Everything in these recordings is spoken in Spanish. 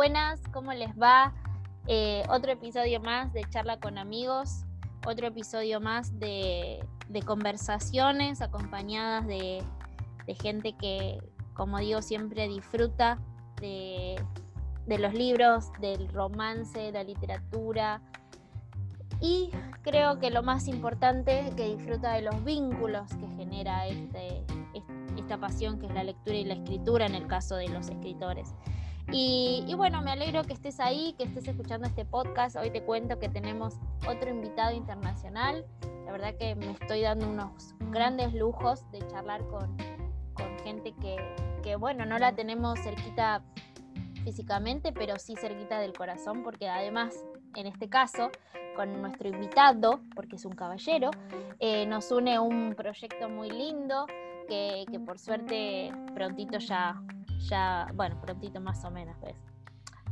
Buenas, ¿cómo les va? Eh, otro episodio más de charla con amigos, otro episodio más de, conversaciones acompañadas de, gente que, como digo, siempre disfruta de, los libros, del romance, de la literatura. Y creo que lo más importante es que disfruta de los vínculos que genera este, esta pasión que es la lectura y la escritura en el caso de los escritores. Y, bueno, me alegro que estés ahí, que estés escuchando este podcast. Hoy te cuento que tenemos otro invitado internacional. La verdad que me estoy dando unos grandes lujos de charlar con, gente que, bueno, no la tenemos cerquita físicamente, pero sí cerquita del corazón, porque además, en este caso, con nuestro invitado, porque es un caballero, eh, nos une un proyecto muy lindo que por suerte prontito ya ya, bueno, prontito más o menos, ¿ves?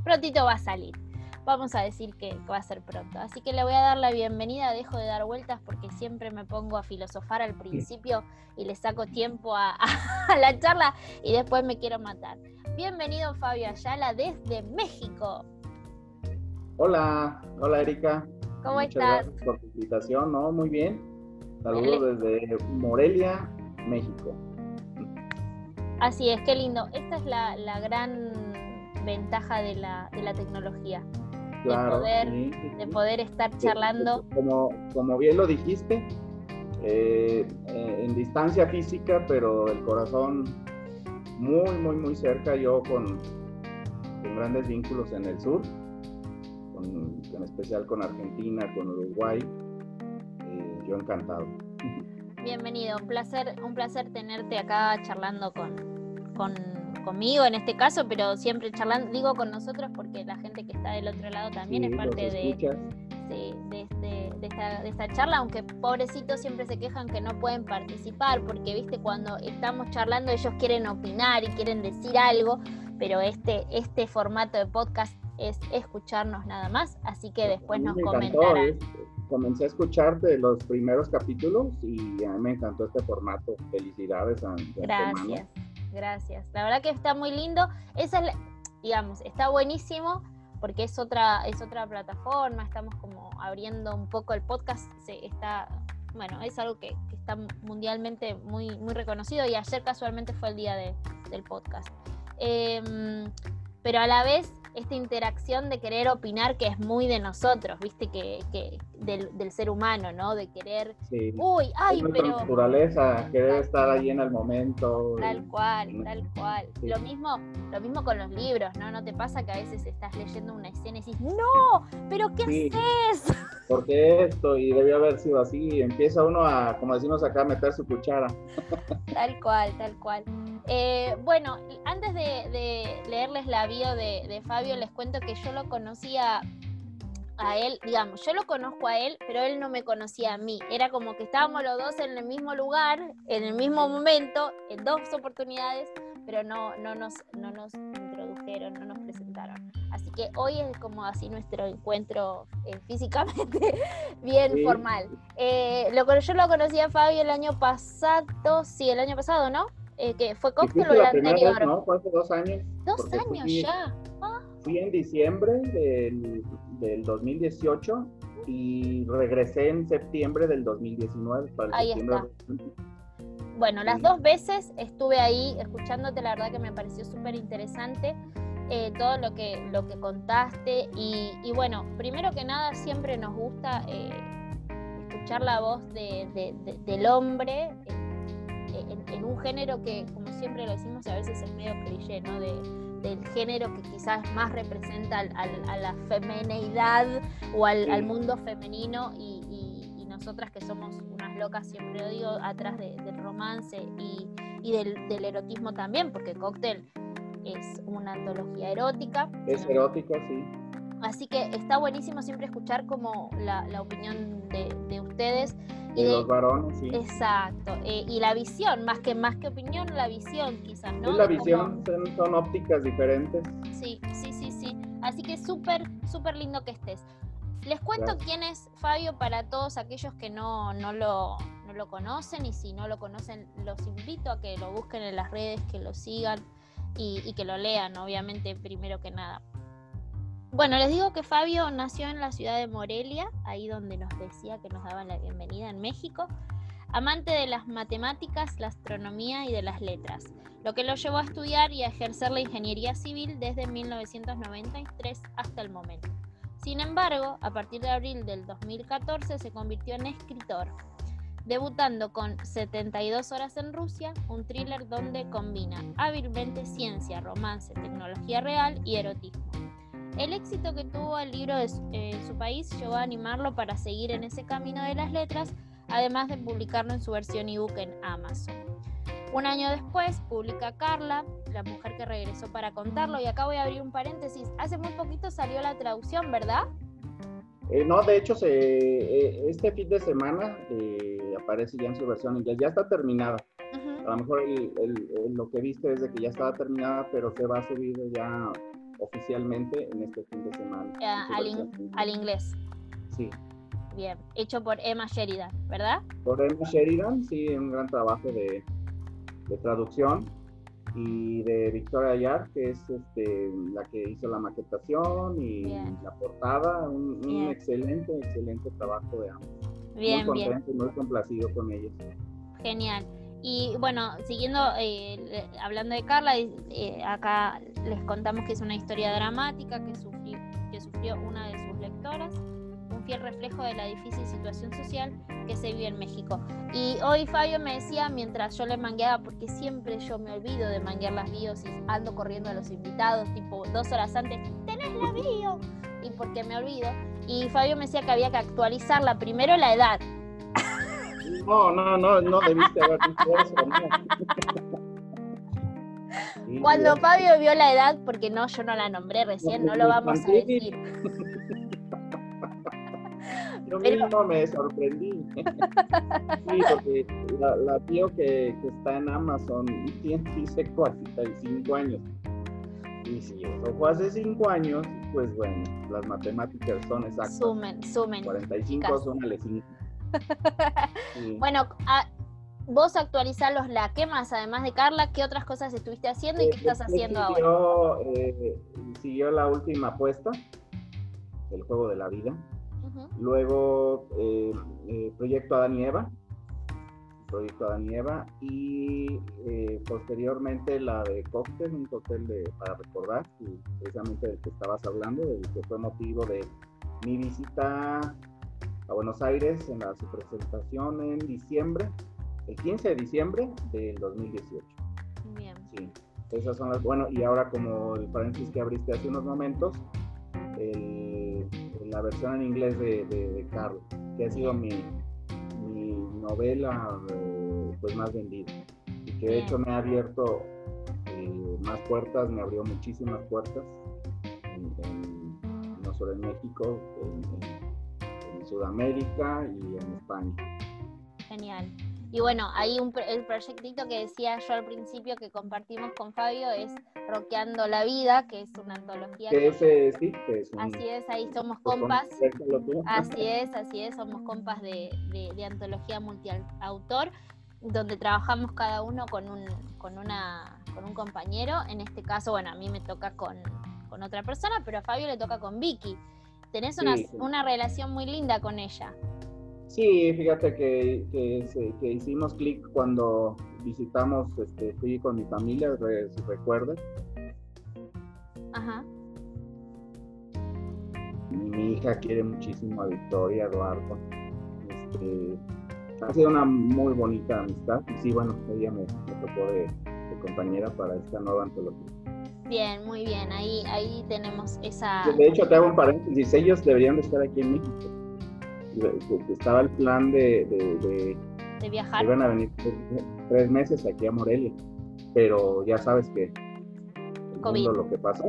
Prontito va a salir. Vamos a decir que, va a ser pronto. Así que le voy a dar la bienvenida, dejo de dar vueltas porque siempre me pongo a filosofar al principio y le saco tiempo a, la charla y después me quiero matar. Bienvenido Fabio Ayala desde México. Hola, hola Erika. ¿Cómo estás? Gracias por tu invitación, ¿no? Muy bien. Saludos desde Morelia, México. Así es, qué lindo. Esta es la, gran ventaja de la, tecnología. de, poder, de poder estar charlando. Como, como bien lo dijiste, eh, eh, en distancia física, pero el corazón muy, muy, muy cerca. Yo con, con grandes vínculos en el sur, en especial con Argentina, con Uruguay. Eh, yo encantado. Bienvenido, un placer, un placer tenerte acá charlando con, conmigo en este caso, pero siempre charlando, digo con nosotros porque la gente que está del otro lado también es parte de, de, esta, de, esta, charla, aunque pobrecitos siempre se quejan que no pueden participar, porque viste, cuando estamos charlando ellos quieren opinar y quieren decir algo, pero este, este formato de podcast es escucharnos nada más, así que después nos comentarán comencé a escucharte los primeros capítulos y a mí me encantó este formato. Felicidades. A, gracias, gracias. La verdad que está muy lindo. Esa es, digamos, está buenísimo porque es otra, es otra plataforma. Estamos como abriendo un poco el podcast. Se está, bueno, es algo que, está mundialmente muy, muy reconocido y ayer casualmente fue el día del podcast. Em, pero a la vez esta interacción de querer opinar que es muy de nosotros, viste, que, que del, del, ser humano, ¿no? De querer, uy, ay, es pero... naturaleza, querer estar ahí en el momento. Tal cual, tal cual. Lo mismo, lo mismo con los libros, ¿no? ¿No te pasa que a veces estás leyendo una escena y dices, no, pero ¿qué haces? Porque esto, y debió haber sido así, empieza uno a, como decimos acá, a meter su cuchara. Tal cual, tal cual. Eh, bueno, antes de, leerles la bio de, Fabio, les cuento que yo lo conocía a él, digamos, yo lo conozco a él, pero él no me conocía a mí. Era como que estábamos los dos en el mismo lugar, en el mismo momento, en dos oportunidades, pero no, no, nos, no nos introdujeron, no nos presentaron. Así que hoy es como así nuestro encuentro eh, físicamente bien formal. Eh, lo, yo lo conocí a Fabio el año pasado, sí, el año pasado, ¿no? Eh, que fue cóctel el anterior. ¿no? Fue hace dos años. Dos años ya. Ah. Fui en diciembre del, del, 2018 y regresé en septiembre del 2019. Para ahí está. Bueno, las dos veces estuve ahí escuchándote, la verdad que me pareció súper interesante. Eh, todo lo que, lo que contaste y, y, bueno, primero que nada siempre nos gusta eh, escuchar la voz de, de, del hombre en, un género que, como siempre lo decimos, a veces es medio cliché, ¿no? De, del género que quizás más representa a la femineidad o al, mundo femenino y, nosotras que somos unas locas, siempre lo digo, atrás del romance y, del, erotismo también, porque Cóctel es una antología erótica. Es erótica, sí. Así que está buenísimo siempre escuchar como la, opinión de, de ustedes de, los varones, sí. Exacto. Eh, y la visión, más que, más que opinión, la visión quizás, ¿no? la visión, son, ópticas diferentes. Sí, sí, sí, sí. Así que súper, súper lindo que estés. Les cuento quién es Fabio para todos aquellos que no, no, lo, no lo conocen y si no lo conocen los invito a que lo busquen en las redes, que lo sigan. y, que lo lean, obviamente, primero que nada. Bueno, les digo que Fabio nació en la ciudad de Morelia, ahí donde nos decía que nos daban la bienvenida en México, amante de las matemáticas, la astronomía y de las letras, lo que lo llevó a estudiar y a ejercer la ingeniería civil desde 1993 hasta el momento. Sin embargo, a partir de abril del 2014 se convirtió en escritor, debutando con 72 horas en Rusia, un thriller donde combina hábilmente ciencia, romance, tecnología real y erotismo. El éxito que tuvo el libro de eh, su país llevó a animarlo para seguir en ese camino de las letras, además de publicarlo en su versión ebook en Amazon. Un año después publica Carla, la mujer que regresó para contarlo, y acá voy a abrir un paréntesis. Hace muy poquito salió la traducción, ¿verdad? Eh, no, de hecho, se, eh, este fin de semana eh, aparece ya en su versión inglés. Ya está terminada. A lo mejor lo que viste es de que ya estaba terminada, pero se va a subir ya oficialmente en este fin de semana. al, inglés. Sí. Bien, hecho por Emma Sheridan, ¿verdad? Por Emma Sheridan, sí, un gran trabajo de, de traducción y de Victoria Ayar, que es este, la que hizo la maquetación y la portada, un, excelente, excelente trabajo de ambos. Bien, muy contento y muy complacido con ellos. Genial. Y bueno, siguiendo, eh, hablando de Carla, eh, acá les contamos que es una historia dramática que sufrió, una de sus lectoras fiel reflejo de la difícil situación social que se vive en México. Y hoy Fabio me decía, mientras yo le mangueaba, porque siempre yo me olvido de manguear las bios y ando corriendo a los invitados, tipo dos horas antes, tenés la bio, y porque me olvido. Y Fabio me decía que había que actualizarla, primero la edad. No, no, no, no debiste haber dicho eso, Cuando Fabio vio la edad, porque no, yo no la nombré recién, no lo vamos a decir. Yo mismo me sorprendí. sí, porque la, la tío que, que, está en Amazon tiene, dice 45 años. Y si eso fue hace 5 años, pues bueno, las matemáticas son exactas. Sumen, sumen. 45, súmale 5. Bueno, vos actualizás los la ¿qué más? Además de Carla, ¿qué otras cosas estuviste haciendo y eh, qué estás haciendo ahora? Eh, siguió la última apuesta, el juego de la vida. Luego, eh, eh, Proyecto Adán y Eva. Proyecto Adán y Eva. Y eh, posteriormente la de Cóctel, un cóctel de, para recordar, precisamente del que estabas hablando, del que fue motivo de mi visita a Buenos Aires en la su presentación en diciembre, el 15 de diciembre del 2018. Bien. Sí, esas son las, bueno, y ahora como el paréntesis que abriste hace unos momentos, la versión en inglés de, de, Carlos, que ha sido mi, mi novela eh, pues más vendida y que de hecho me ha abierto eh, más puertas, me abrió muchísimas puertas, no solo en México, en, en Sudamérica y en España. Genial. Y bueno, ahí un, el proyectito que decía yo al principio que compartimos con Fabio es Roqueando la Vida, que es una antología. Que ese, sí, que es Así es, ahí somos compas. Así es, así es, somos compas de, de, antología multiautor, donde trabajamos cada uno con un, con, una, con un compañero. En este caso, bueno, a mí me toca con, con otra persona, pero a Fabio le toca con Vicky. Tenés una, una relación muy linda con ella. Sí, fíjate que, que, hicimos clic cuando visitamos, este, fui con mi familia, si recuerdas. Ajá. Mi, hija quiere muchísimo a Victoria, Eduardo. Este, ha sido una muy bonita amistad. Y sí, bueno, ella me, tocó de, compañera para esta nueva antología. Bien, muy bien. Ahí, ahí tenemos esa. De hecho, te hago un paréntesis. Ellos deberían de estar aquí en México estaba el plan de, de, viajar. Iban a venir tres, meses aquí a Morelia, pero ya sabes que COVID. lo que pasó,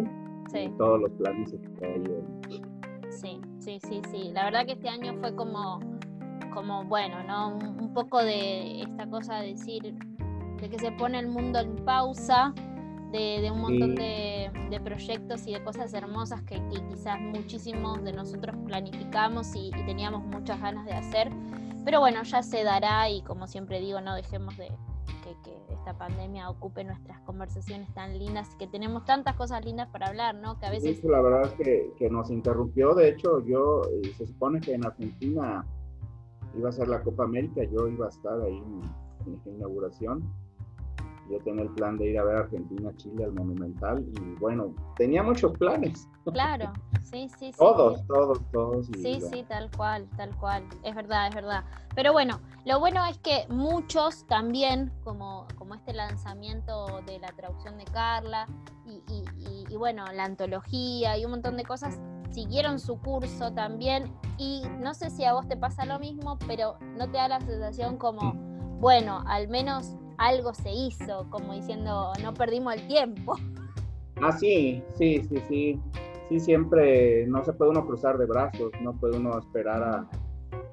todos los planes se cayeron. Sí, sí, sí, sí. La verdad que este año fue como, como bueno, ¿no? Un poco de esta cosa de decir, de que se pone el mundo en pausa de, un montón de, proyectos y de cosas hermosas que, quizás muchísimos de nosotros planificamos y, teníamos muchas ganas de hacer. Pero bueno, ya se dará y como siempre digo, no dejemos de, que, esta pandemia ocupe nuestras conversaciones tan lindas, que tenemos tantas cosas lindas para hablar, ¿no? Que a veces... la verdad es que, que, nos interrumpió, de hecho, yo, eh, se supone que en Argentina iba a ser la Copa América, yo iba a estar ahí en, en la inauguración, yo tenía el plan de ir a ver Argentina, Chile, al Monumental, y bueno, tenía muchos planes. Claro, sí, sí, sí. todos, todos, todos. Sí, sí, tal cual, tal cual. Es verdad, es verdad. Pero bueno, lo bueno es que muchos también, como, como este lanzamiento de la traducción de Carla, y, y, bueno, la antología y un montón de cosas, siguieron su curso también. Y no sé si a vos te pasa lo mismo, pero no te da la sensación como, bueno, al menos algo se hizo, como diciendo, no perdimos el tiempo. Ah, sí, sí, sí, sí. Siempre no se puede uno cruzar de brazos, no puede uno esperar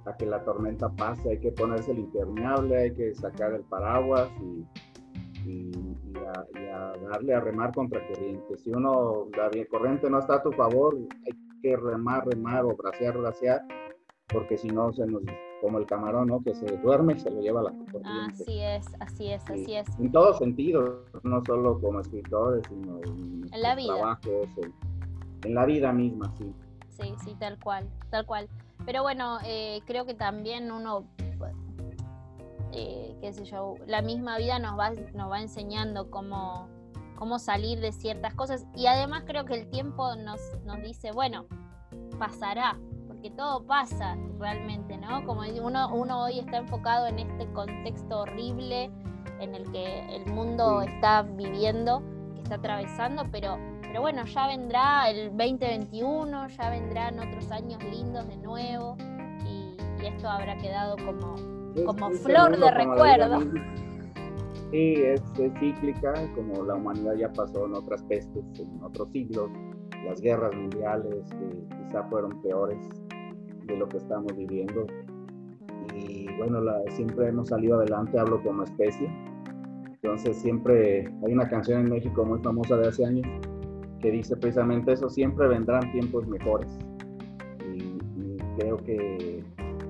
a, que la tormenta pase, hay que ponerse el impermeable, hay que sacar el paraguas y, a, darle a remar contra corriente. Si uno, la corriente no está a tu favor, hay que remar, remar o bracear, bracear, porque si no se nos como el camarón, ¿no? Que se duerme y se lo lleva a la corriente. Así es, así es, así es. En todos sentidos, no solo como escritores, sino en, en la vida. trabajos, en, la vida misma, sí. Sí, sí, tal cual, tal cual. Pero bueno, eh, creo que también uno, eh, qué sé yo, la misma vida nos va, nos va enseñando cómo, cómo salir de ciertas cosas y además creo que el tiempo nos, nos dice, bueno, pasará, porque todo pasa realmente, ¿no? Como uno, uno hoy está enfocado en este contexto horrible en el que el mundo está viviendo, que está atravesando, pero, pero bueno, ya vendrá el 2021, ya vendrán otros años lindos de nuevo y, esto habrá quedado como, como flor de recuerdo. Sí, es, cíclica, como la humanidad ya pasó en otras pestes, en otros siglos, las guerras mundiales que quizá fueron peores de lo que estamos viviendo. Y bueno, la, siempre hemos salido adelante, hablo como especie. Entonces siempre hay una canción en México muy famosa de hace años que dice precisamente eso, siempre vendrán tiempos mejores. Y, creo que,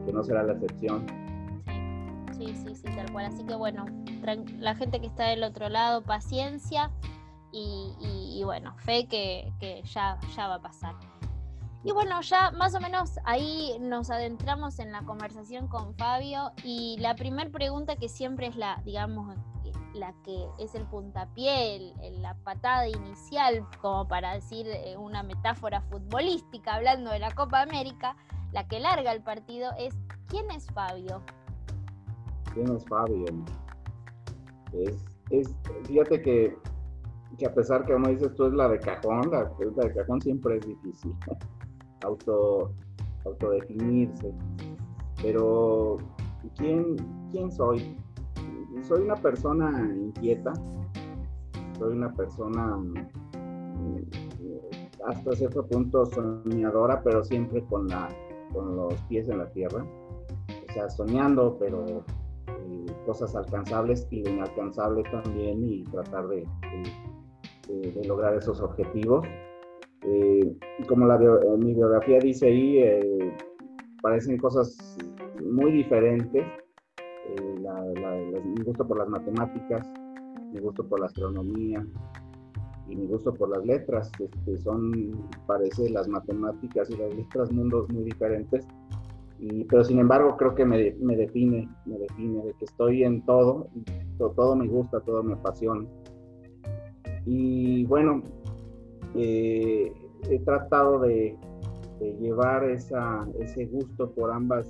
que, no será la excepción. Sí, sí, sí, tal cual. Así que bueno, la gente que está del otro lado, paciencia y, y, y bueno, fe que, que ya, ya va a pasar. Y bueno, ya más o menos ahí nos adentramos en la conversación con Fabio y la primera pregunta que siempre es la, digamos, la que es el puntapié, la patada inicial, como para decir eh, una metáfora futbolística, hablando de la Copa América, la que larga el partido es ¿quién es Fabio? ¿Quién es Fabio? Es, fíjate que, que, a pesar que como dices tú es la de cajón, la pregunta de cajón siempre es difícil auto, autodefinirse. Pero, ¿quién, ¿quién soy? Soy una persona inquieta, soy una persona mm, hasta cierto punto soñadora, pero siempre con, la, con los pies en la tierra. O sea, soñando, pero eh, cosas alcanzables y inalcanzables también y tratar de lograr esos objetivos. Eh, como la eh, mi biografía dice ahí, eh, parecen cosas muy diferentes. mi gusto por las matemáticas, mi gusto por la astronomía y mi gusto por las letras, este, son, parece las matemáticas y las letras mundos muy diferentes. Y, pero sin embargo creo que me, me, define, me define de que estoy en todo, todo, todo me gusta, todo me apasiona. Y bueno, eh, he tratado de, llevar esa, ese gusto por ambas,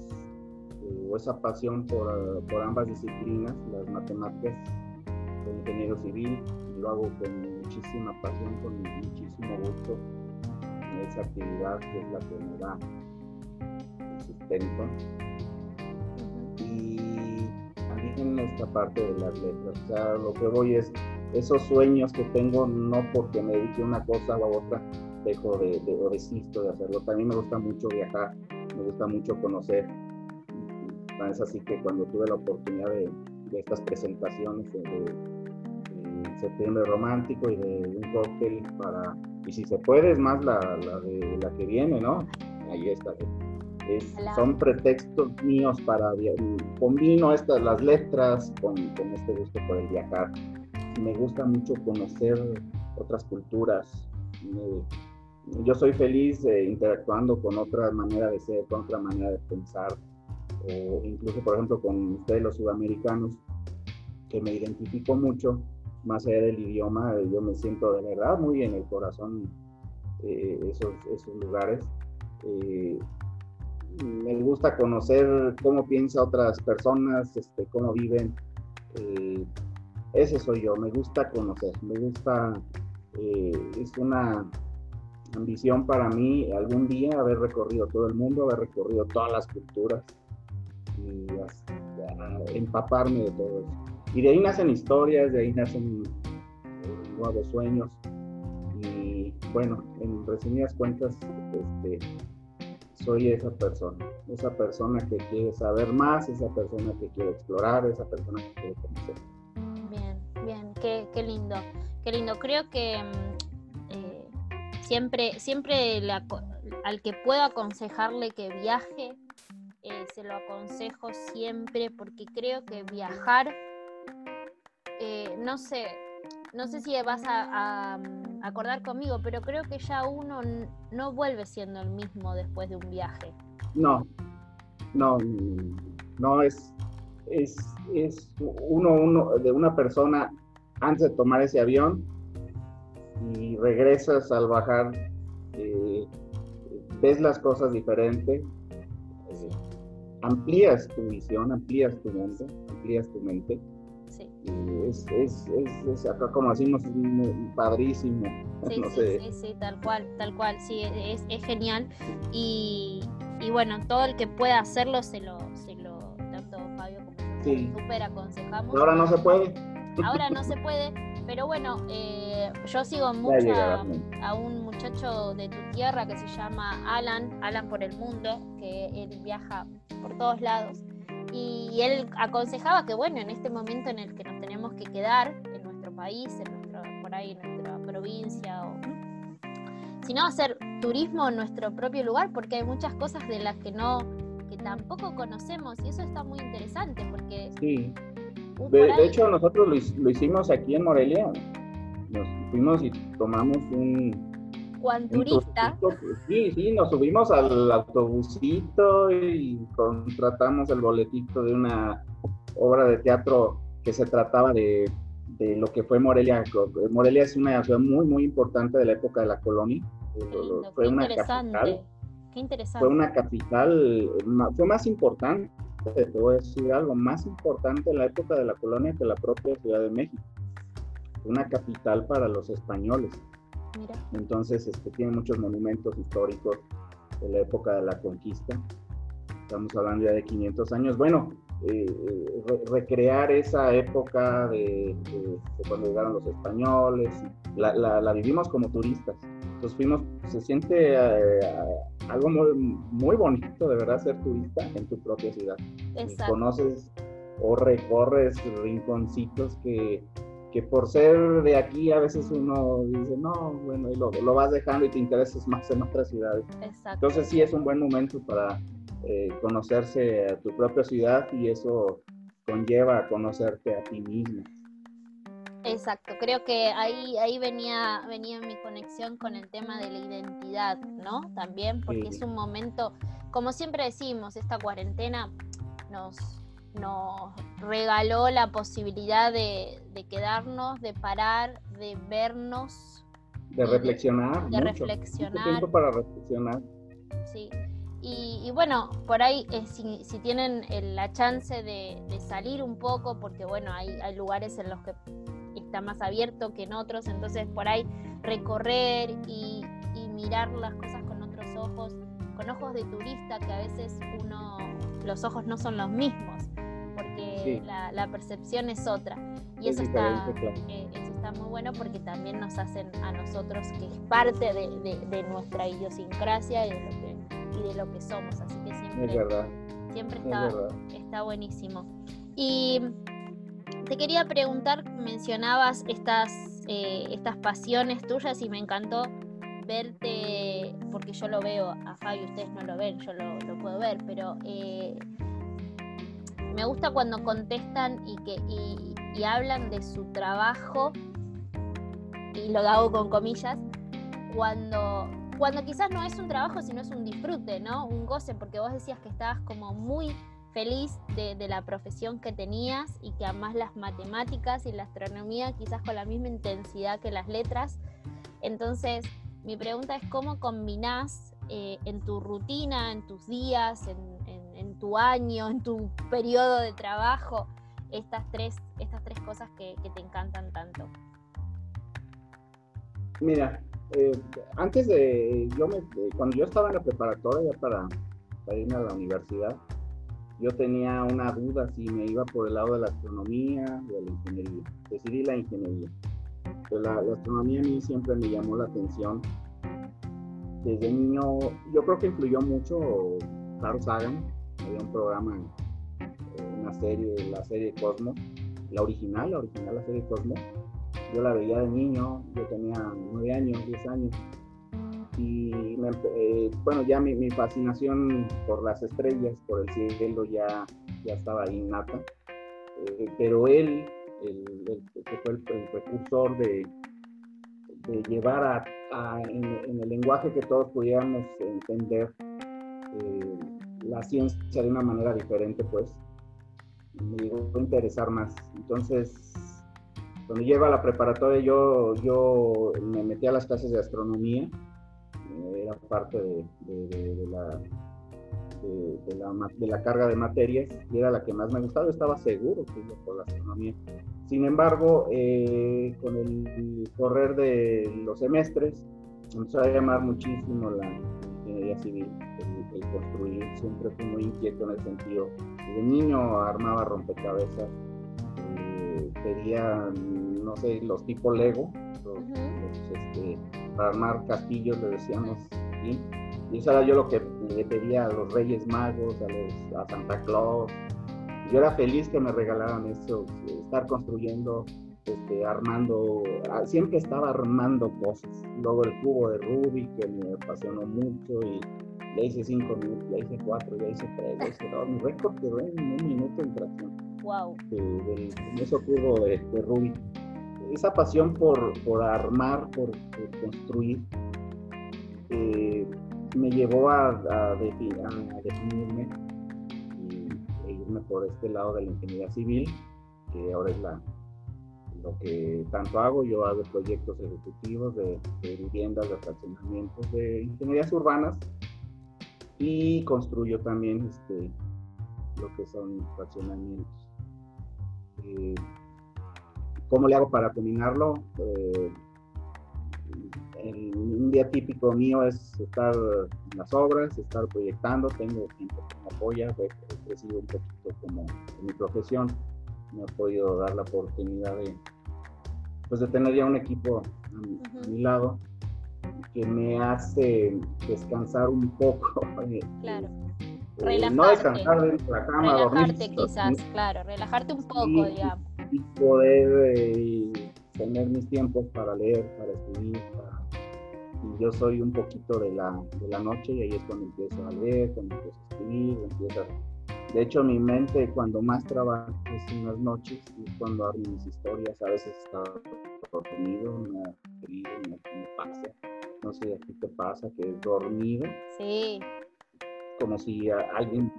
eh, o esa pasión por, por, ambas disciplinas, las matemáticas, soy ingeniero civil, y lo hago con muchísima pasión, con muchísimo gusto. Esa actividad que es la que me da el sustento. Y también en esta parte de las letras, o sea, lo que voy es esos sueños que tengo, no porque me dedique una cosa o otra, dejo de, de, o desisto de hacerlo. También me gusta mucho viajar, me gusta mucho conocer. Es así que cuando tuve la oportunidad de, estas presentaciones de, septiembre romántico y de un cóctel para, y si se puede, es más la, la, de, la que viene, ¿no? Ahí está. son pretextos míos para combino estas las letras con, con, este gusto por el viajar. Me gusta mucho conocer otras culturas. yo soy feliz interactuando con otra manera de ser, con otra manera de pensar, o incluso, por ejemplo, con ustedes los sudamericanos, que me identifico mucho, más allá del idioma, yo me siento de verdad muy en el corazón eh, esos, esos lugares. Eh, me gusta conocer cómo piensan otras personas, este, cómo viven. Eh, ese soy yo, me gusta conocer, me gusta, eh, es una ambición para mí algún día haber recorrido todo el mundo, haber recorrido todas las culturas y empaparme de todo eso. Y de ahí nacen historias, de ahí nacen eh, nuevos sueños. Y bueno, en resumidas cuentas, este, soy esa persona, esa persona que quiere saber más, esa persona que quiere explorar, esa persona que quiere conocer. Bien, qué, qué lindo, qué lindo. Creo que mm, eh, siempre, siempre al que puedo aconsejarle que viaje, eh, se lo aconsejo siempre porque creo que viajar, eh, no sé, no sé si vas a, mm, acordar conmigo, pero creo que ya uno no vuelve siendo el mismo después de un viaje. No, no, no es, es, es uno, uno de una persona antes de tomar ese avión y regresas al bajar, eh, ves las cosas diferentes, eh, amplías tu visión, amplías tu mundo, amplías tu mente es, es, es, acá como decimos, padrísimo. Sí, sí, sí, tal cual, tal cual, sí, es, es genial. Y, y, bueno, todo el que pueda hacerlo, se lo, se lo tanto Fabio sí. súper aconsejamos. Ahora no se puede. Ahora no se puede, pero bueno, eh, yo sigo mucho a, un muchacho de tu tierra que se llama Alan, Alan por el mundo, que él viaja por todos lados y él aconsejaba que, bueno, en este momento en el que nos tenemos que quedar en nuestro país, en nuestro, por ahí en nuestra provincia, o, sino hacer turismo en nuestro propio lugar, porque hay muchas cosas de las que no, que tampoco conocemos, y eso está muy interesante, porque... Sí. De, hecho, nosotros lo, hicimos aquí en Morelia. Nos fuimos y tomamos un, Juan Turista. Sí, sí, nos subimos al autobusito y contratamos el boletito de una obra de teatro que se trataba de, lo que fue Morelia. Morelia es una ciudad muy, muy importante de la época de la colonia. fue una capital. Qué interesante. Fue una capital, fue más importante, te voy a decir algo, más importante en la época de la colonia que la propia Ciudad de México. Una capital para los españoles. Entonces, este, tiene muchos monumentos históricos de la época de la conquista. Estamos hablando ya de 500 años. Bueno, eh, eh, recrear esa época de, cuando llegaron los españoles, la, vivimos como turistas. Entonces fuimos, se siente eh, algo muy, muy, bonito de verdad ser turista en tu propia ciudad. Conoces o recorres rinconcitos que que por ser de aquí a veces uno dice, no, bueno, y lo, lo vas dejando y te interesas más en otras ciudades. Exacto. Entonces sí es un buen momento para eh, conocerse a tu propia ciudad y eso conlleva a conocerte a ti mismo. Exacto, creo que ahí, ahí venía, venía mi conexión con el tema de la identidad, ¿no? También, porque es un momento, como siempre decimos, esta cuarentena nos, nos regaló la posibilidad de, quedarnos, de parar, de vernos. De reflexionar. De, reflexionar. tiempo para reflexionar. Sí. Y, bueno, por ahí, eh, si, tienen eh, la chance de, salir un poco, porque bueno, hay, hay lugares en los que está más abierto que en otros, entonces por ahí recorrer y, y mirar las cosas con otros ojos, con ojos de turista, que a veces uno, los ojos no son los mismos porque la, percepción es otra. Y eso, está, eh, eso está muy bueno porque también nos hacen a nosotros que es parte de, nuestra idiosincrasia y de, lo que, y de lo que somos. Así que siempre, siempre está, está buenísimo. Y te quería preguntar, mencionabas estas, eh, estas pasiones tuyas y me encantó verte, porque yo lo veo, a Fabi ustedes no lo ven, yo lo, puedo ver, pero eh, me gusta cuando contestan y, que, y, hablan de su trabajo, y lo hago con comillas, cuando, cuando quizás no es un trabajo, sino es un disfrute, ¿no? Un goce, porque vos decías que estabas como muy feliz de, la profesión que tenías y que amás las matemáticas y la astronomía quizás con la misma intensidad que las letras. Entonces, mi pregunta es cómo combinás eh, en tu rutina, en tus días, en, tu año, en tu periodo de trabajo, estas tres, estas tres cosas que, te encantan tanto. Mira, eh, antes de, yo me, cuando yo estaba en la preparatoria para, para irme a la universidad, yo tenía una duda si me iba por el lado de la astronomía o de la ingeniería. Decidí la ingeniería. Pero la, astronomía a mí siempre me llamó la atención. Desde niño, yo creo que influyó mucho Carl Sagan. Había un programa, eh, una serie, la serie Cosmos, la original, la original, la serie Cosmos. Yo la veía de niño, yo tenía nueve años, diez años y eh, bueno, ya mi, fascinación por las estrellas, por el cielo ya, ya estaba innata, eh, pero él, el, que fue el, precursor de, llevar a, en, el lenguaje que todos pudiéramos entender eh, la ciencia de una manera diferente, pues me llegó a interesar más. Entonces, cuando lleva la preparatoria, yo, yo me metí a las clases de astronomía parte de, la, de, la, carga de materias y era la que más me gustaba, estaba seguro que iba por la astronomía. Sin embargo, eh, con el correr de los semestres, me empezó a llamar muchísimo la ingeniería civil, el, construir, siempre fui muy inquieto en el sentido. De niño armaba rompecabezas, eh, pedía, no sé, los tipo Lego, este, para armar castillos, le decíamos, y eso era yo lo que le pedía a los Reyes Magos, a, los, a Santa Claus. Yo era feliz que me regalaran eso, estar construyendo, este, armando, ah, siempre estaba armando cosas. Luego el cubo de Rubik, que me apasionó mucho, y ya hice cinco minutos, ya hice cuatro, ya hice tres, ya hice dos. Mi récord quedó en un minuto en tracción. Wow. De, eso cubo de, de Rubik esa pasión por, por armar, por, construir, me llevó a, definirme y e irme por este lado de la ingeniería civil, que ahora es la, lo que tanto hago. Yo hago proyectos ejecutivos de, viviendas, de fraccionamientos, de ingenierías urbanas y construyo también este, lo que son fraccionamientos. Eh, ¿Cómo le hago para combinarlo? Eh, un día típico mío es estar en las obras, estar proyectando, tengo gente que me apoya, he crecido un poquito como en mi profesión, me he podido dar la oportunidad de, pues de tener ya un equipo a mi, lado que me hace descansar un poco. Claro. Eh, no descansar dentro de la cama, relajarte quizás, claro, relajarte un poco, digamos y poder eh, mis tiempos para leer, para escribir. Y yo soy un poquito de la, de la noche y ahí es cuando empiezo a leer, cuando empiezo a escribir, empiezo De hecho, mi mente cuando más trabaja es en las noches y cuando abro mis historias. A veces está dormido, me, me, me pasa. No sé, a ti te pasa que es dormido. Sí. Como si alguien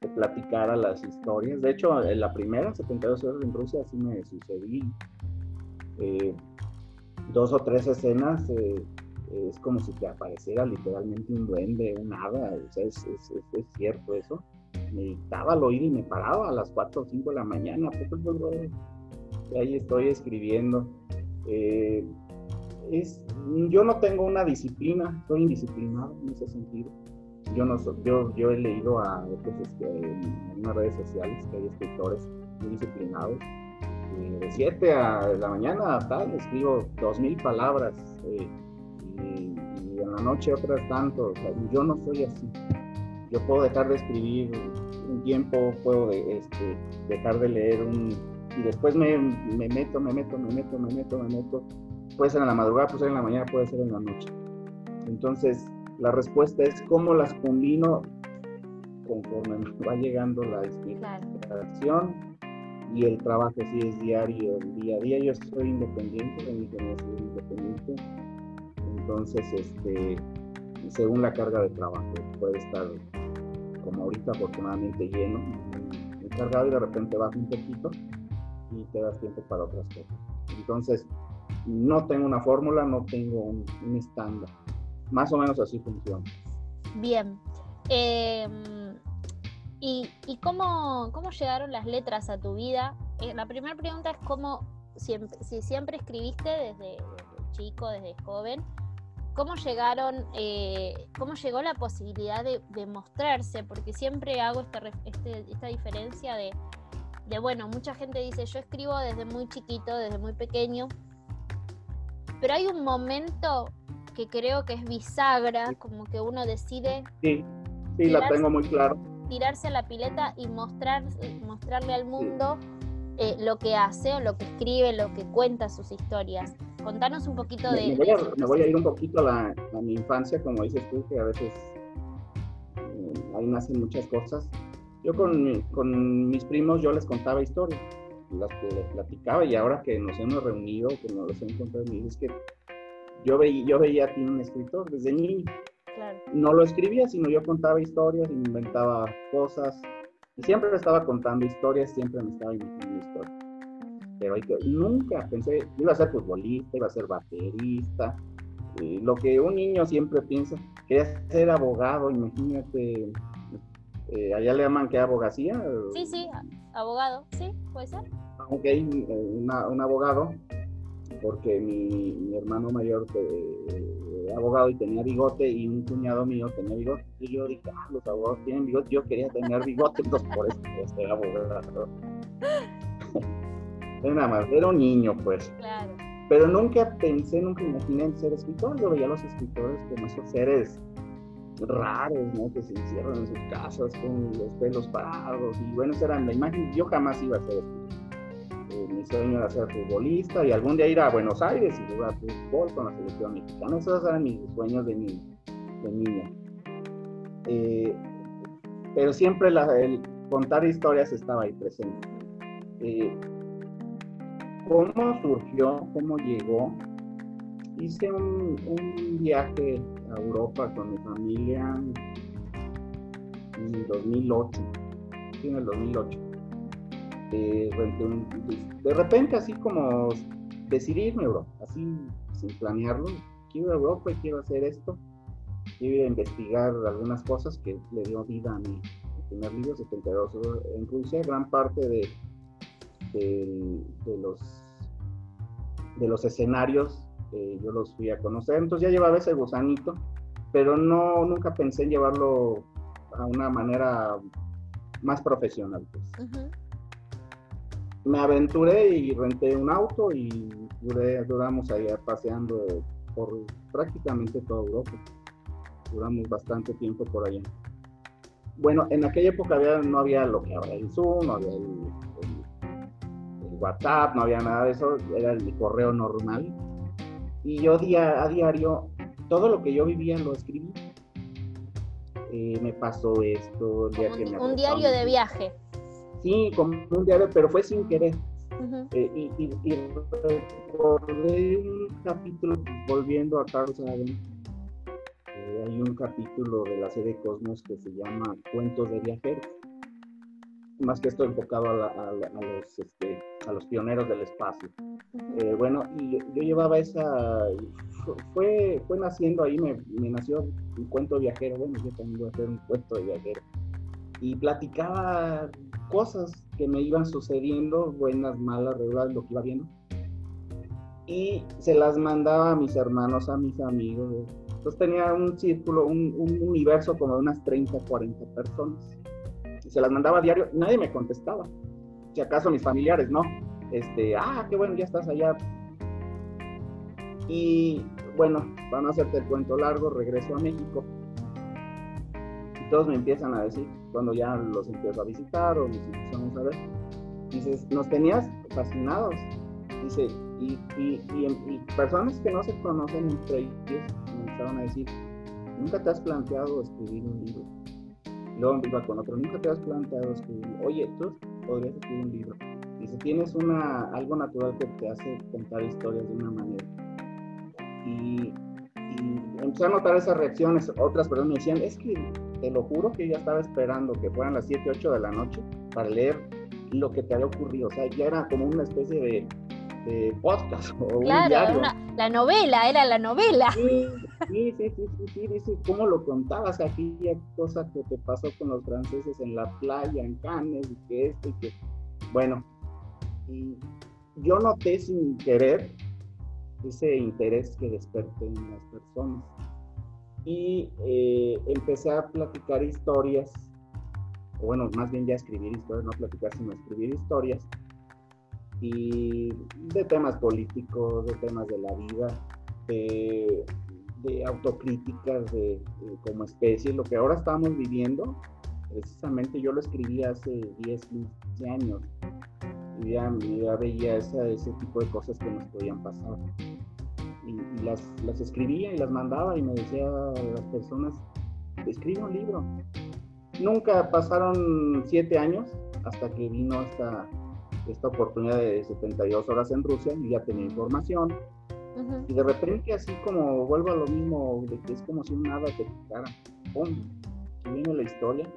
que platicara las historias. De hecho, en la primera, 72 horas en Rusia, así me sucedí. Eh, dos o tres escenas, eh, es como si te apareciera literalmente un duende, un hada, o sea, es, cierto eso. Me dictaba al oído y me paraba a las 4 o 5 de la mañana. Y ahí estoy escribiendo. Eh, es, yo no tengo una disciplina, soy indisciplinado en ese sentido yo no yo, yo he leído a otros este, en unas redes sociales que hay escritores muy disciplinados. De 7 a la mañana tal, escribo 2000 palabras eh, y, en la noche otras tanto. yo no soy así. Yo puedo dejar de escribir un tiempo, puedo este, dejar de leer un, y después me, me, meto, me meto, me meto, me meto, me meto. Puede ser en la madrugada, puede ser en la mañana, puede ser en la noche. Entonces, la respuesta es cómo las combino conforme me va llegando la inspiración y el trabajo sí es diario, día a día. Yo soy independiente, de mi soy independiente. Entonces, este, según la carga de trabajo, puede estar como ahorita afortunadamente lleno, cargado y de repente baja un poquito y te das tiempo para otras cosas. Entonces, no tengo una fórmula, no tengo un, estándar. Más o menos así funciona. Bien. Em, ¿Y, cómo, cómo, llegaron las letras a tu vida? Eh, la primera pregunta es cómo, siempre, si siempre escribiste desde, chico, desde joven, ¿cómo llegaron, eh, cómo llegó la posibilidad de, mostrarse? Porque siempre hago esta, este, esta diferencia de, de, bueno, mucha gente dice, yo escribo desde muy chiquito, desde muy pequeño, pero hay un momento que creo que es bisagra, como que uno decide... Sí, sí, la tengo muy claro. Tirarse a la pileta y mostrar, mostrarle al mundo eh, lo que hace o lo que escribe, lo que cuenta sus historias. Contanos un poquito de... Me voy a, ir un poquito a, mi infancia, como dices tú, que a veces eh, ahí nacen muchas cosas. Yo con, con mis primos yo les contaba historias las que les platicaba y ahora que nos hemos reunido, que nos los he encontrado, me es que yo, veía, yo veía a ti un escritor desde niño. No lo escribía, sino yo contaba historias, inventaba cosas y siempre estaba contando historias, siempre me estaba inventando historias. Pero hay que, nunca pensé, iba a ser futbolista, iba a ser baterista, lo que un niño siempre piensa, quería ser abogado, imagínate, eh, allá le llaman que abogacía. Sí, sí, abogado, sí, puede ser. Ok, eh, un abogado, porque mi, hermano mayor era abogado y tenía bigote y un cuñado mío tenía bigote. Y yo dije, ah, los abogados tienen bigote, yo quería tener bigote, entonces por eso ser abogado. era nada más, era un niño pues. Claro. Pero nunca pensé, nunca imaginé en ser escritor. Yo veía a los escritores como esos seres raros, ¿no? Que se encierran en sus casas con los pelos parados y bueno, esa era la imagen. Yo jamás iba a ser eh, mi sueño era ser futbolista y algún día ir a Buenos Aires y jugar fútbol con la selección mexicana. Esos eran mis sueños de, niño. De niño. Eh, pero siempre el contar historias estaba ahí presente. Eh, ¿Cómo surgió? ¿Cómo llegó? Hice un, un viaje a Europa con mi familia en el 2008, en el 2008. Eh, de repente así como decidirme, bro, así sin planearlo, quiero ir a Europa y quiero hacer esto, quiero a investigar algunas cosas que le dio vida a mi primer libro, 72 en Rusia, gran parte de, de, de los de los escenarios yo los fui a conocer, entonces ya llevaba ese gusanito, pero no, nunca pensé en llevarlo a una manera más profesional. Pues. Me aventuré y renté un auto y duramos allá paseando por prácticamente toda Europa. Duramos bastante tiempo por allá. Bueno, en aquella época no había lo que ahora el Zoom, no había el, WhatsApp, no había nada de eso, era el correo normal y yo día a diario, todo lo que yo vivía lo escribí. Eh, me pasó esto, el día que me Un diario de viaje. Sí, como un diario, pero fue sin querer. Eh, y, y, recordé un capítulo, volviendo a Carlos Sagan, eh, hay un capítulo de la serie Cosmos que se llama Cuentos de Viajeros. Más que esto enfocado a, los, este, a los pioneros del espacio. Eh, bueno, y yo, llevaba esa, fue, fue naciendo ahí, me, me, nació un cuento viajero, bueno, yo también voy a hacer un cuento de viajero, y platicaba cosas que me iban sucediendo, buenas, malas, regulares, lo que iba viendo, y se las mandaba a mis hermanos, a mis amigos, entonces tenía un círculo, un, un universo como de unas 30, 40 personas se las mandaba a diario, nadie me contestaba. Si acaso mis familiares, ¿no? Este, ah, qué bueno, ya estás allá. Y bueno, van a hacerte el cuento largo, regreso a México. Y todos me empiezan a decir, cuando ya los empiezo a visitar o nos empezamos a ver, dices, nos tenías fascinados. Dice, y, y, y, personas que no se conocen entre ellos, empezaron a decir, nunca te has planteado escribir un libro. luego iba con otro, nunca te has planteado escribir, oye, tú podrías escribir un libro. Si tienes una, algo natural que te hace contar historias de una manera. Y empecé a notar esas reacciones. Otras personas me decían, es que te lo juro que yo ya estaba esperando que fueran las 7, 8 de la noche para leer lo que te había ocurrido. O sea, ya era como una especie de, de podcast o claro, la novela, era la novela. Sí, sí, sí, sí, sí, dice cómo lo contabas, aquella cosa que te pasó con los franceses en la playa, en Cannes, y que esto y que, bueno, y yo noté sin querer ese interés que desperté en las personas. Y eh, empecé a platicar historias, o bueno, más bien ya escribir historias, no platicar, sino escribir historias, y de temas políticos, de temas de la vida, de, autocríticas de, como especie, lo que ahora estamos viviendo, precisamente yo lo escribí hace 10, 15 años, y ya, veía ese tipo de cosas que nos podían pasar. Y, las, las, escribía y las mandaba y me decía a las personas, escribe un libro. Nunca pasaron siete años hasta que vino esta, esta oportunidad de 72 horas en Rusia y ya tenía información. Y de repente así como vuelvo a lo mismo, de que es como si un nada te tocara, ¡pum! Y vino la historia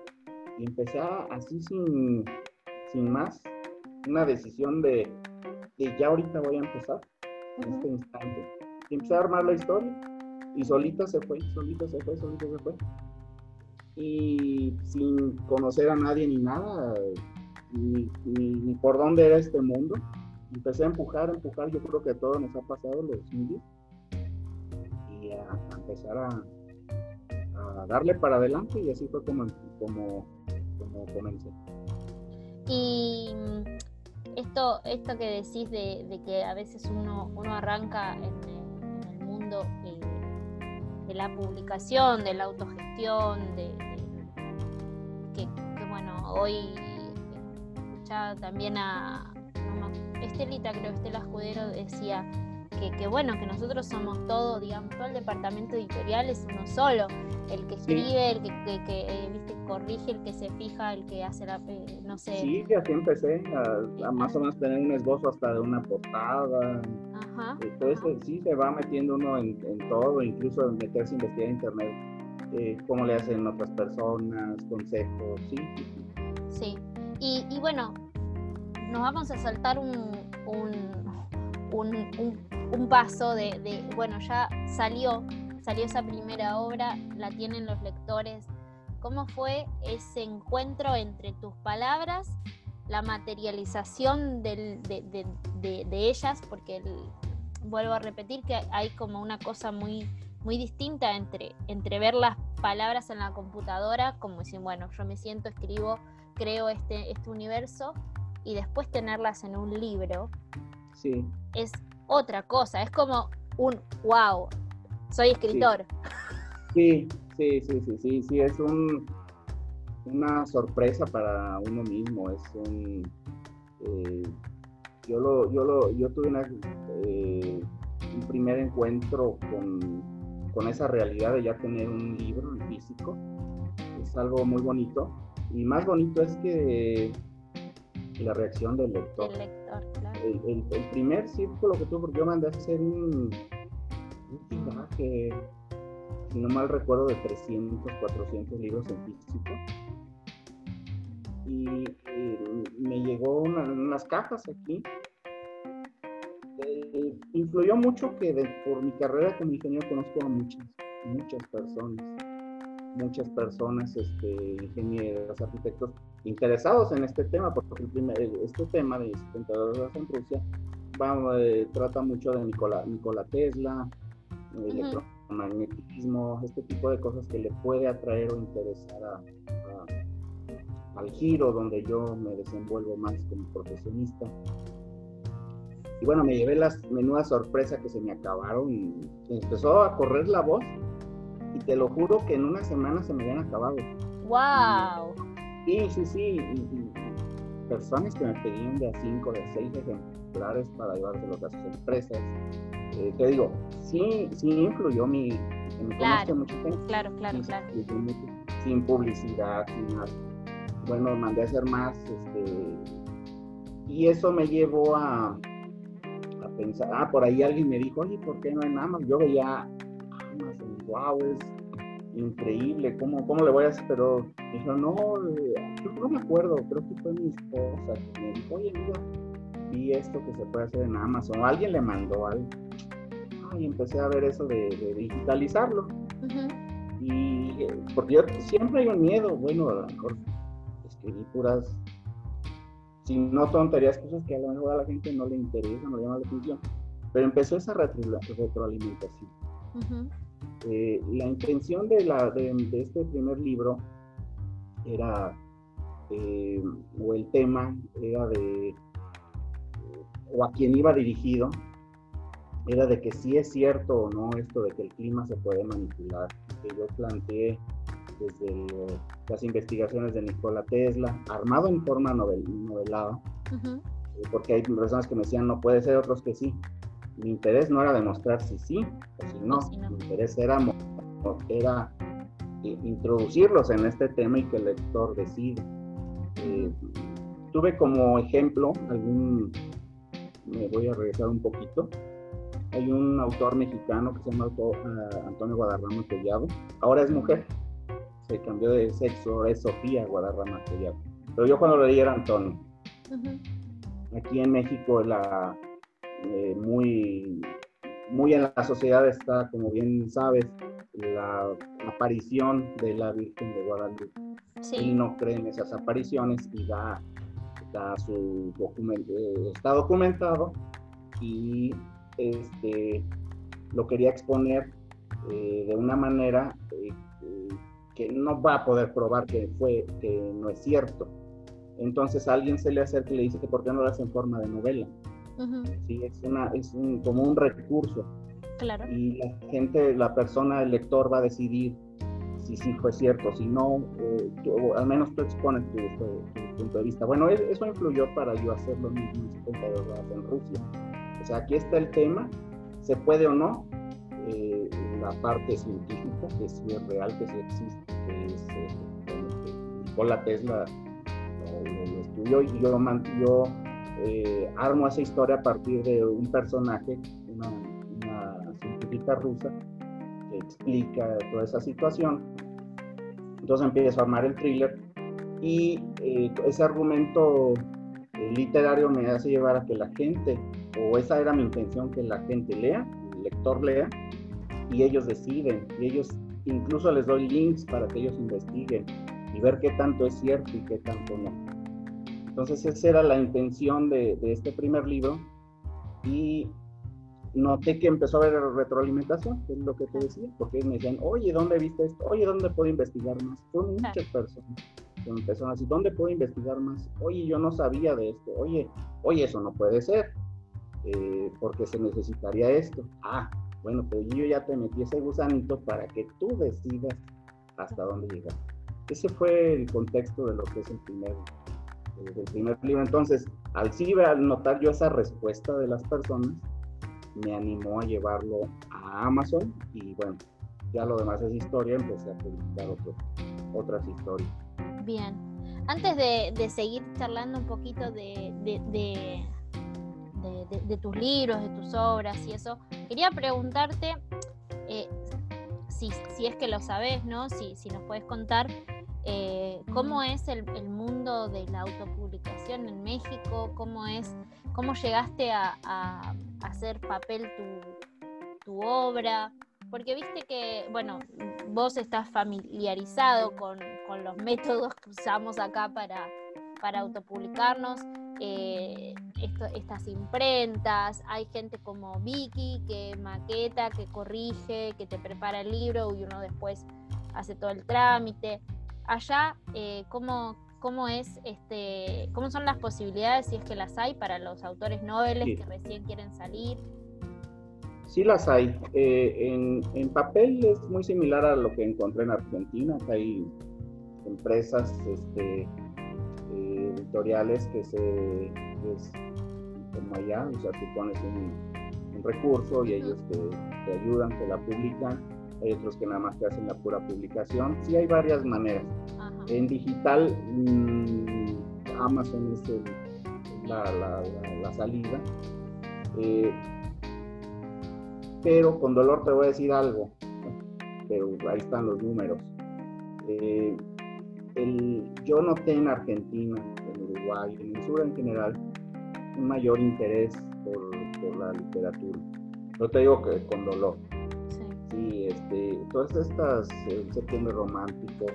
y empecé así sin, sin más, una decisión de, ya ahorita voy a empezar, en este instante. Y empecé a armar la historia y solita se fue, solita se fue, solita se fue. Y sin conocer a nadie ni nada, ni, ni, por dónde era este mundo. Empecé a empujar, a empujar, yo creo que a todos nos ha pasado los indios. Y a, empezar a, a, darle para adelante y así fue como, como, como comencé. Y esto, esto que decís de, que a veces uno, uno arranca en, el mundo eh, de la publicación, de la autogestión, de, que, bueno, hoy escuchaba también a, Estelita, creo, Estela Escudero decía que, bueno, que nosotros somos todo, digamos, todo el departamento editorial es uno solo, el que escribe, el que, que, eh, ¿viste? corrige, el que se fija, el que hace la, eh, no sé. Sí, que así empecé, a, más o menos tener un esbozo hasta de una portada. Ajá. Entonces sí se va metiendo uno en, todo, incluso meterse a investigar en internet, eh, cómo le hacen otras personas, consejos, sí. Sí, Y, y, bueno, nos vamos a saltar un, un, un, un paso de, de, bueno, ya salió, salió esa primera obra, la tienen los lectores ¿Cómo fue ese encuentro entre tus palabras, la materialización de, ellas? Porque vuelvo a repetir que hay como una cosa muy, muy distinta entre, entre ver las palabras en la computadora, como decir, bueno, yo me siento, escribo, creo este, este universo, y después tenerlas en un libro. Sí. Es otra cosa, es como un wow, soy escritor. sí. Sí, sí, sí, sí, sí, es un, una sorpresa para uno mismo, es un... Eh, yo, lo, yo, lo, yo tuve eh, un primer encuentro con, con, esa realidad de ya tener un libro físico, es algo muy bonito, y más bonito es que la reacción del lector. El lector, claro. El, primer círculo que tuve, porque yo mandé a hacer un, un tiraje si no mal recuerdo, de 300, 400 libros en físico. Y, me llegó unas cajas aquí. Eh, influyó mucho que por mi carrera como ingeniero conozco a muchas, muchas personas, muchas personas, este, ingenieros, arquitectos interesados en este tema, porque el primer, este tema de 72 horas en Rusia eh, trata mucho de Nikola, Nikola Tesla, magnetismo, este tipo de cosas que le puede atraer o interesar al giro donde yo me desenvuelvo más como profesionista. Y bueno, me llevé las menudas sorpresas que se me acabaron y empezó a correr la voz y te lo juro que en una semana se me habían acabado. ¡Wow! Sí, sí, sí. personas que me pedían de a 5, de 6 ejemplares para llevárselos a sus empresas. Eh, te digo, sí, sí influyó mi, que me claro, mucha gente. Claro, claro, claro. Sin, publicidad, sin nada. Bueno, mandé a hacer más, este, y eso me llevó a, a pensar, ah, por ahí alguien me dijo, oye, ¿por qué no hay nada más? Yo veía Amazon, wow, es increíble, ¿cómo, cómo le voy a hacer? Pero dijo, no, eh, no me acuerdo, creo que fue mi esposa que me dijo, oye, mira, vi esto que se puede hacer en Amazon, o alguien le mandó algo. Y empecé a ver eso de, digitalizarlo. Y porque yo siempre hay un miedo, bueno, a lo mejor escribí puras, si no tonterías, cosas que a lo mejor a la gente no le interesa, no le llama la atención. Pero empezó esa retroalimentación. Eh, la intención de, la, de, este primer libro era, eh, o el tema era de, o a quien iba dirigido, era de que si es cierto o no esto de que el clima se puede manipular, que yo planteé desde las investigaciones de Nikola Tesla, armado en forma novelada, eh, porque hay personas que me decían no puede ser, otros que sí, mi interés no era demostrar si sí o si no, mi interés era, era introducirlos en este tema y que el lector decida. Eh, tuve como ejemplo algún, me voy a regresar un poquito, hay un autor mexicano que se llama eh, Antonio Guadarrama Collado, ahora es mujer, se cambió de sexo, es Sofía Guadarrama Collado, pero yo cuando leí era Antonio. Aquí en México la, eh, muy, muy en la sociedad está, como bien sabes, la aparición de la Virgen de Guadalupe. y no cree en esas apariciones y da, da su documento, eh, está documentado y este, lo quería exponer eh, de una manera que no va a poder probar que fue que no es cierto. Entonces a alguien se le acerca y le dice que por qué no lo hace en forma de novela. Sí, es, una, es un, como un recurso. Claro. Y la gente, la persona, el lector va a decidir si sí fue cierto, si no, al menos tú expones tu, punto de vista. Bueno, eso influyó para yo hacerlo en en Rusia. O sea, aquí está el tema, se puede o no, eh, la parte científica, que sí es real, que sí existe, que es eh, Nikola Tesla lo, estudió y yo, yo eh, armo esa historia a partir de un personaje, una, científica rusa, que explica toda esa situación. Entonces empiezo a armar el thriller y eh, ese argumento eh, literario me hace llevar a que la gente, o esa era mi intención, que la gente lea, el lector lea, y ellos deciden, y ellos incluso les doy links para que ellos investiguen y ver qué tanto es cierto y qué tanto no. Entonces esa era la intención de, este primer libro y noté que empezó a haber retroalimentación, que es lo que te decía, porque me decían, oye, ¿dónde viste esto? Oye, ¿dónde puedo investigar más? Fueron muchas personas que empezaron a decir, ¿dónde puedo investigar más? Oye, yo no sabía de esto. Oye, oye, eso no puede ser, eh, porque se necesitaría esto. Ah, bueno, pero yo ya te metí ese gusanito para que tú decidas hasta dónde llegar. Ese fue el contexto de lo que es el primer del primer libro. Entonces, al sí al notar yo esa respuesta de las personas, me animó a llevarlo a Amazon y bueno, ya lo demás es historia, empecé a publicar otras historias. Bien, antes de, seguir charlando un poquito de, de, tus libros, de tus obras y eso, quería preguntarte, eh, si, si, es que lo sabes, ¿no? Si, si nos puedes contar, eh, cómo es el, mundo de la autopublicación en México, cómo es, cómo llegaste a, hacer papel tu, obra, porque viste que, bueno, vos estás familiarizado con, los métodos que usamos acá para, para autopublicarnos, eh, estas imprentas, hay gente como Vicky que maqueta, que corrige, que te prepara el libro y uno después hace todo el trámite allá eh, cómo, cómo es este, cómo son las posibilidades, si es que las hay, para los autores noveles que recién quieren salir. Sí las hay. Eh, en, papel es muy similar a lo que encontré en Argentina. hay empresas este, eh, editoriales que se es como allá, o sea, tú pones un, recurso y ellos te, te ayudan, te la publican hay otros que nada más te hacen la pura publicación. Sí hay varias maneras. En digital, mm, Amazon es la, la, salida. Eh, pero con dolor te voy a decir algo, pero ahí están los números. Eh, el, yo noté en Argentina, en Uruguay, en el sur en general, un mayor interés por, por la literatura. No te digo que con dolor. Sí, este, todas estas, el septiembre romántico,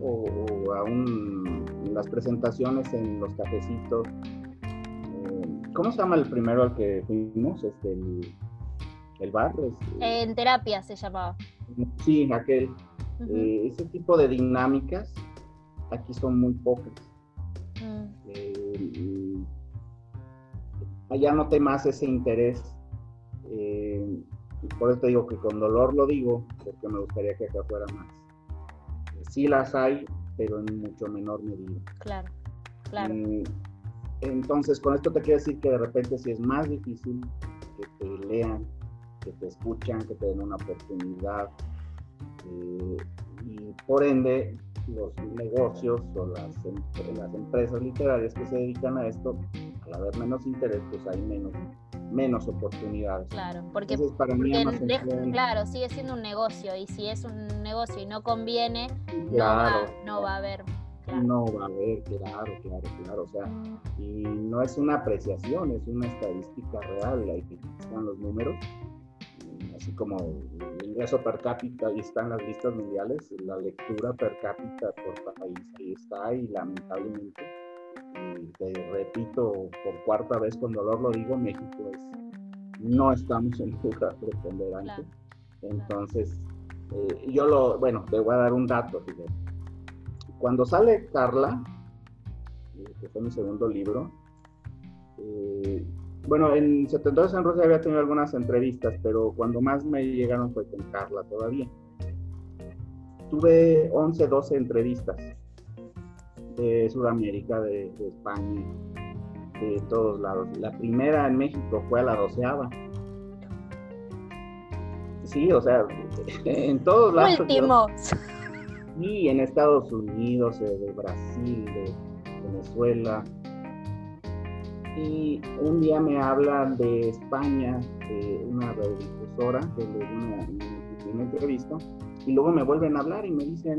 o, aún las presentaciones en los cafecitos. Eh, ¿Cómo se llama el primero al que fuimos? Este, el, bar. Este, en terapia se llamaba. Sí, aquel. Eh, ese tipo de dinámicas aquí son muy pocas. Mm. Eh, allá noté más ese interés. Eh, por eso te digo que con dolor lo digo, porque me gustaría que acá fuera más. Sí las hay, pero en mucho menor medida. Claro, claro. entonces, con esto te quiero decir que de repente sí es más difícil que te lean, que te escuchan, que te den una oportunidad. Eh, y por ende, los negocios o las, em, las empresas literarias que se dedican a esto, al haber menos interés, pues hay menos, menos oportunidades. Claro, porque, para mí claro, sigue siendo un negocio y si es un negocio y no conviene, claro, no, va, a haber. No va a haber, claro, claro, claro. O sea, y no es una apreciación, es una estadística real. Ahí están los números así como el ingreso per cápita, ahí están las listas mundiales, la lectura per cápita por país, ahí está y lamentablemente, y te repito por cuarta vez con dolor lo digo, México es, no estamos en lugar preponderante. Entonces, eh, yo lo, bueno, te voy a dar un dato, fíjate. Cuando sale Carla, eh, que fue mi segundo libro, eh, bueno, en 72 en Rusia había tenido algunas entrevistas, pero cuando más me llegaron fue con Carla todavía. Tuve 11, 12 entrevistas de Sudamérica, de, España, de todos lados. La primera en México fue a la doceava. Sí, o sea, en todos lados. Últimos. Y en Estados Unidos, eh, de Brasil, de Venezuela, y un día me hablan de España, de una radiodifusora, que le una, una, entrevista, y luego me vuelven a hablar y me dicen,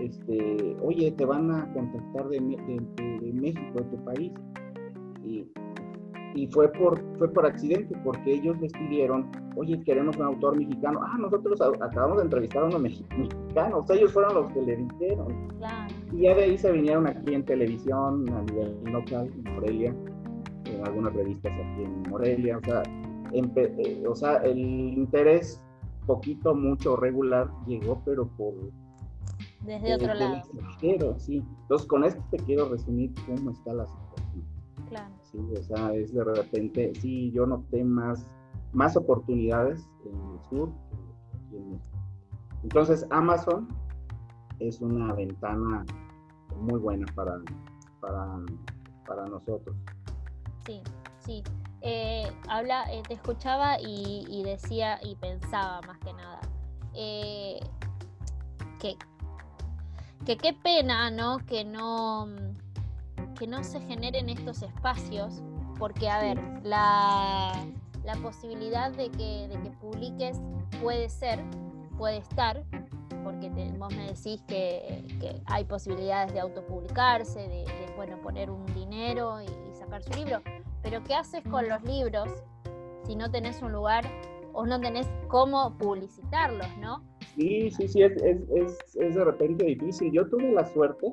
este, oye, te van a contactar de, de, México, de tu país. Y, y, fue, por, fue por accidente, porque ellos les pidieron, oye, queremos un autor mexicano. Ah, nosotros acabamos de entrevistar a unos mexicanos, ellos fueron los que le dijeron. Y ya de ahí se vinieron aquí en televisión, a nivel local, en Morelia algunas revistas aquí en Morelia, o sea, eh, o sea, el interés poquito, mucho, regular llegó, pero por... Desde otro lado. sí. Entonces, con esto te quiero resumir cómo está la situación. Claro. Sí, o sea, es de repente, sí, yo noté más, más oportunidades en el sur. Entonces, Amazon es una ventana muy buena para, para, para nosotros. Sí, sí. Eh, habla, eh, te escuchaba y, decía y pensaba más que nada eh, que, que qué pena, ¿no? Que no que no se generen estos espacios, porque a ver, la, la posibilidad de que, de que publiques puede ser, puede estar, porque vos me decís que, que, hay posibilidades de autopublicarse, de, de bueno, poner un dinero y, sacar su libro. Pero ¿qué haces con los libros si no tenés un lugar o no tenés cómo publicitarlos, no? Sí, sí, sí, es, es, es, es de repente difícil. Yo tuve la suerte,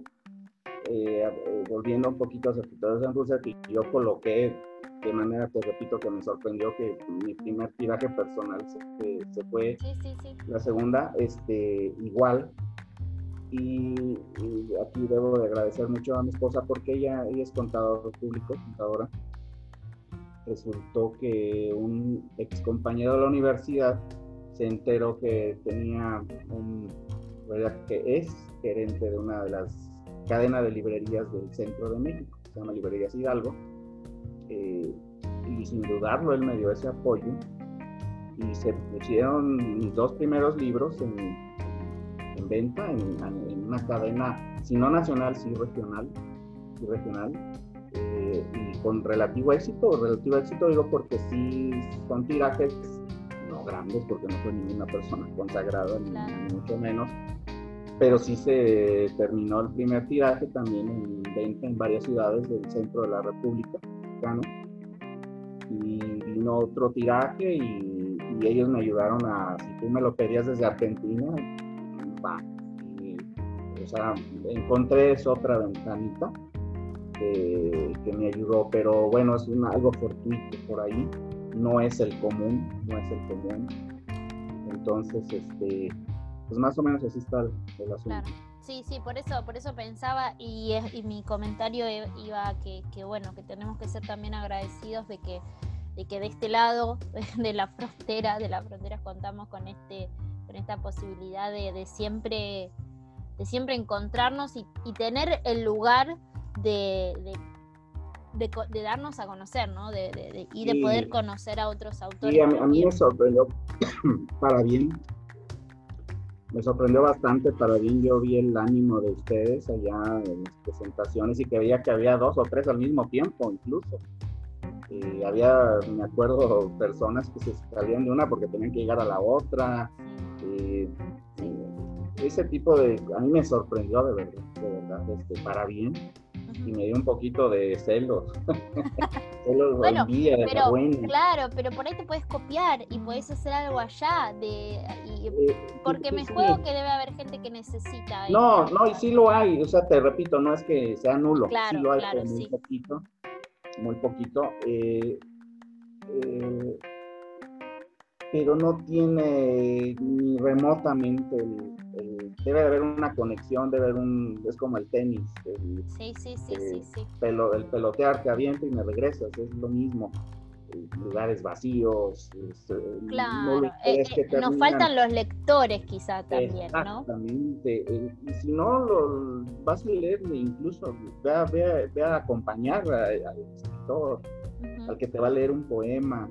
eh, eh, volviendo un poquito a Escritores en Rusia, que yo coloqué de manera, te repito, que me sorprendió que mi primer tiraje personal se, se fue. Sí, sí, sí. La segunda, este, igual, y, aquí debo de agradecer mucho a mi esposa porque ella, es contador público, contadora. Resultó que un ex compañero de la universidad se enteró que tenía un, que es gerente de una de las cadenas de librerías del centro de México, se llama Librerías Hidalgo, eh, y sin dudarlo él me dio ese apoyo y se pusieron mis dos primeros libros en, en venta en, una cadena, si no nacional, sí regional, sí regional, eh, y con relativo éxito, relativo éxito digo porque sí son tirajes no grandes, porque no soy ninguna persona consagrada, ni mucho menos, pero sí se terminó el primer tiraje también en venta en varias ciudades del centro de la República Mexicana. Y vino otro tiraje y, ellos me ayudaron a, si tú me lo pedías desde Argentina, va. o sea, encontré esa otra ventanita que, me ayudó, pero bueno, es algo fortuito por ahí, no es el común, no es el común. Entonces, este, pues más o menos así está el, asunto. Sí, sí, por eso, por eso pensaba y, mi comentario e, iba a que, bueno, que tenemos que ser también agradecidos de que, de que de este lado de la frontera, de la frontera contamos con este, con esta posibilidad de, siempre, de siempre encontrarnos y, tener el lugar de, de, darnos a conocer, ¿no? De, y de poder conocer a otros autores. A, a mí me sorprendió para bien me sorprendió bastante para bien. Yo vi el ánimo de ustedes allá en las presentaciones y que veía que había dos o tres al mismo tiempo, incluso. Y había, me acuerdo, personas que se salían de una porque tenían que llegar a la otra. Y, ese tipo de. A mí me sorprendió de verdad, de verdad, este, para bien y me dio un poquito de celos. celos bueno, pero, Claro, pero por ahí te puedes copiar y puedes hacer algo allá. de eh, Porque me juego que debe haber gente que necesita. No, no, y sí lo hay. O sea, te repito, no es que sea nulo. sí lo hay, muy poquito. Muy poquito. Eh, eh, pero no tiene ni remotamente el debe de haber una conexión, debe haber un, es como el tenis, el, sí, sí, sí, sí, sí. Pelo, el pelotear, te avienta y me regresas, es lo mismo. Lugares vacíos. Eh, claro, eh, eh, nos faltan los lectores quizá también, ¿no? Exactamente, y si no, lo, vas a leer incluso, ve a, ve a, acompañar al escritor, al que te va a leer un poema.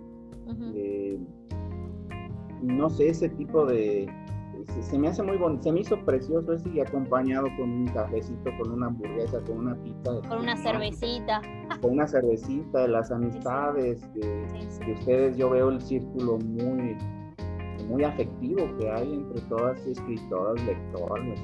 No sé, ese tipo de, se, me hace muy bonito, se me hizo precioso ese y acompañado con un cafecito, con una hamburguesa, con una pizza. Con una cervecita. Con una cervecita, de las amistades, de, ustedes yo veo el círculo muy, muy afectivo que hay entre todas escritoras, lectoras.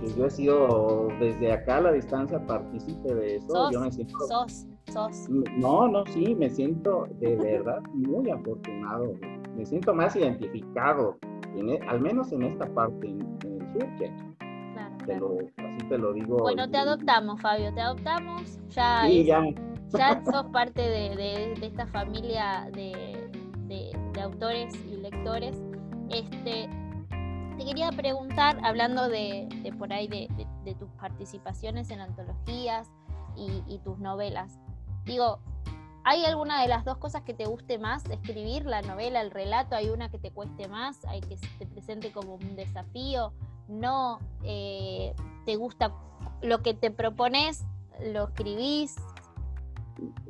Que yo he sido desde acá a la distancia partícipe de eso. yo me siento, sos, sos. No, no, sí, me siento de verdad muy afortunado. Me siento más identificado e, al menos en esta parte, en, el sur, que Claro, así te lo digo. Bueno, te adoptamos, Fabio, te adoptamos. Ya, ya. sos parte de, esta familia de, autores y lectores. Este, te quería preguntar, hablando de, por ahí de, tus participaciones en antologías y, y tus novelas. Digo, ¿Hay alguna de las dos cosas que te guste más escribir, la novela, el relato? ¿Hay una que te cueste más? ¿Hay que te presente como un desafío? ¿No eh, te gusta lo que te propones? ¿Lo escribís?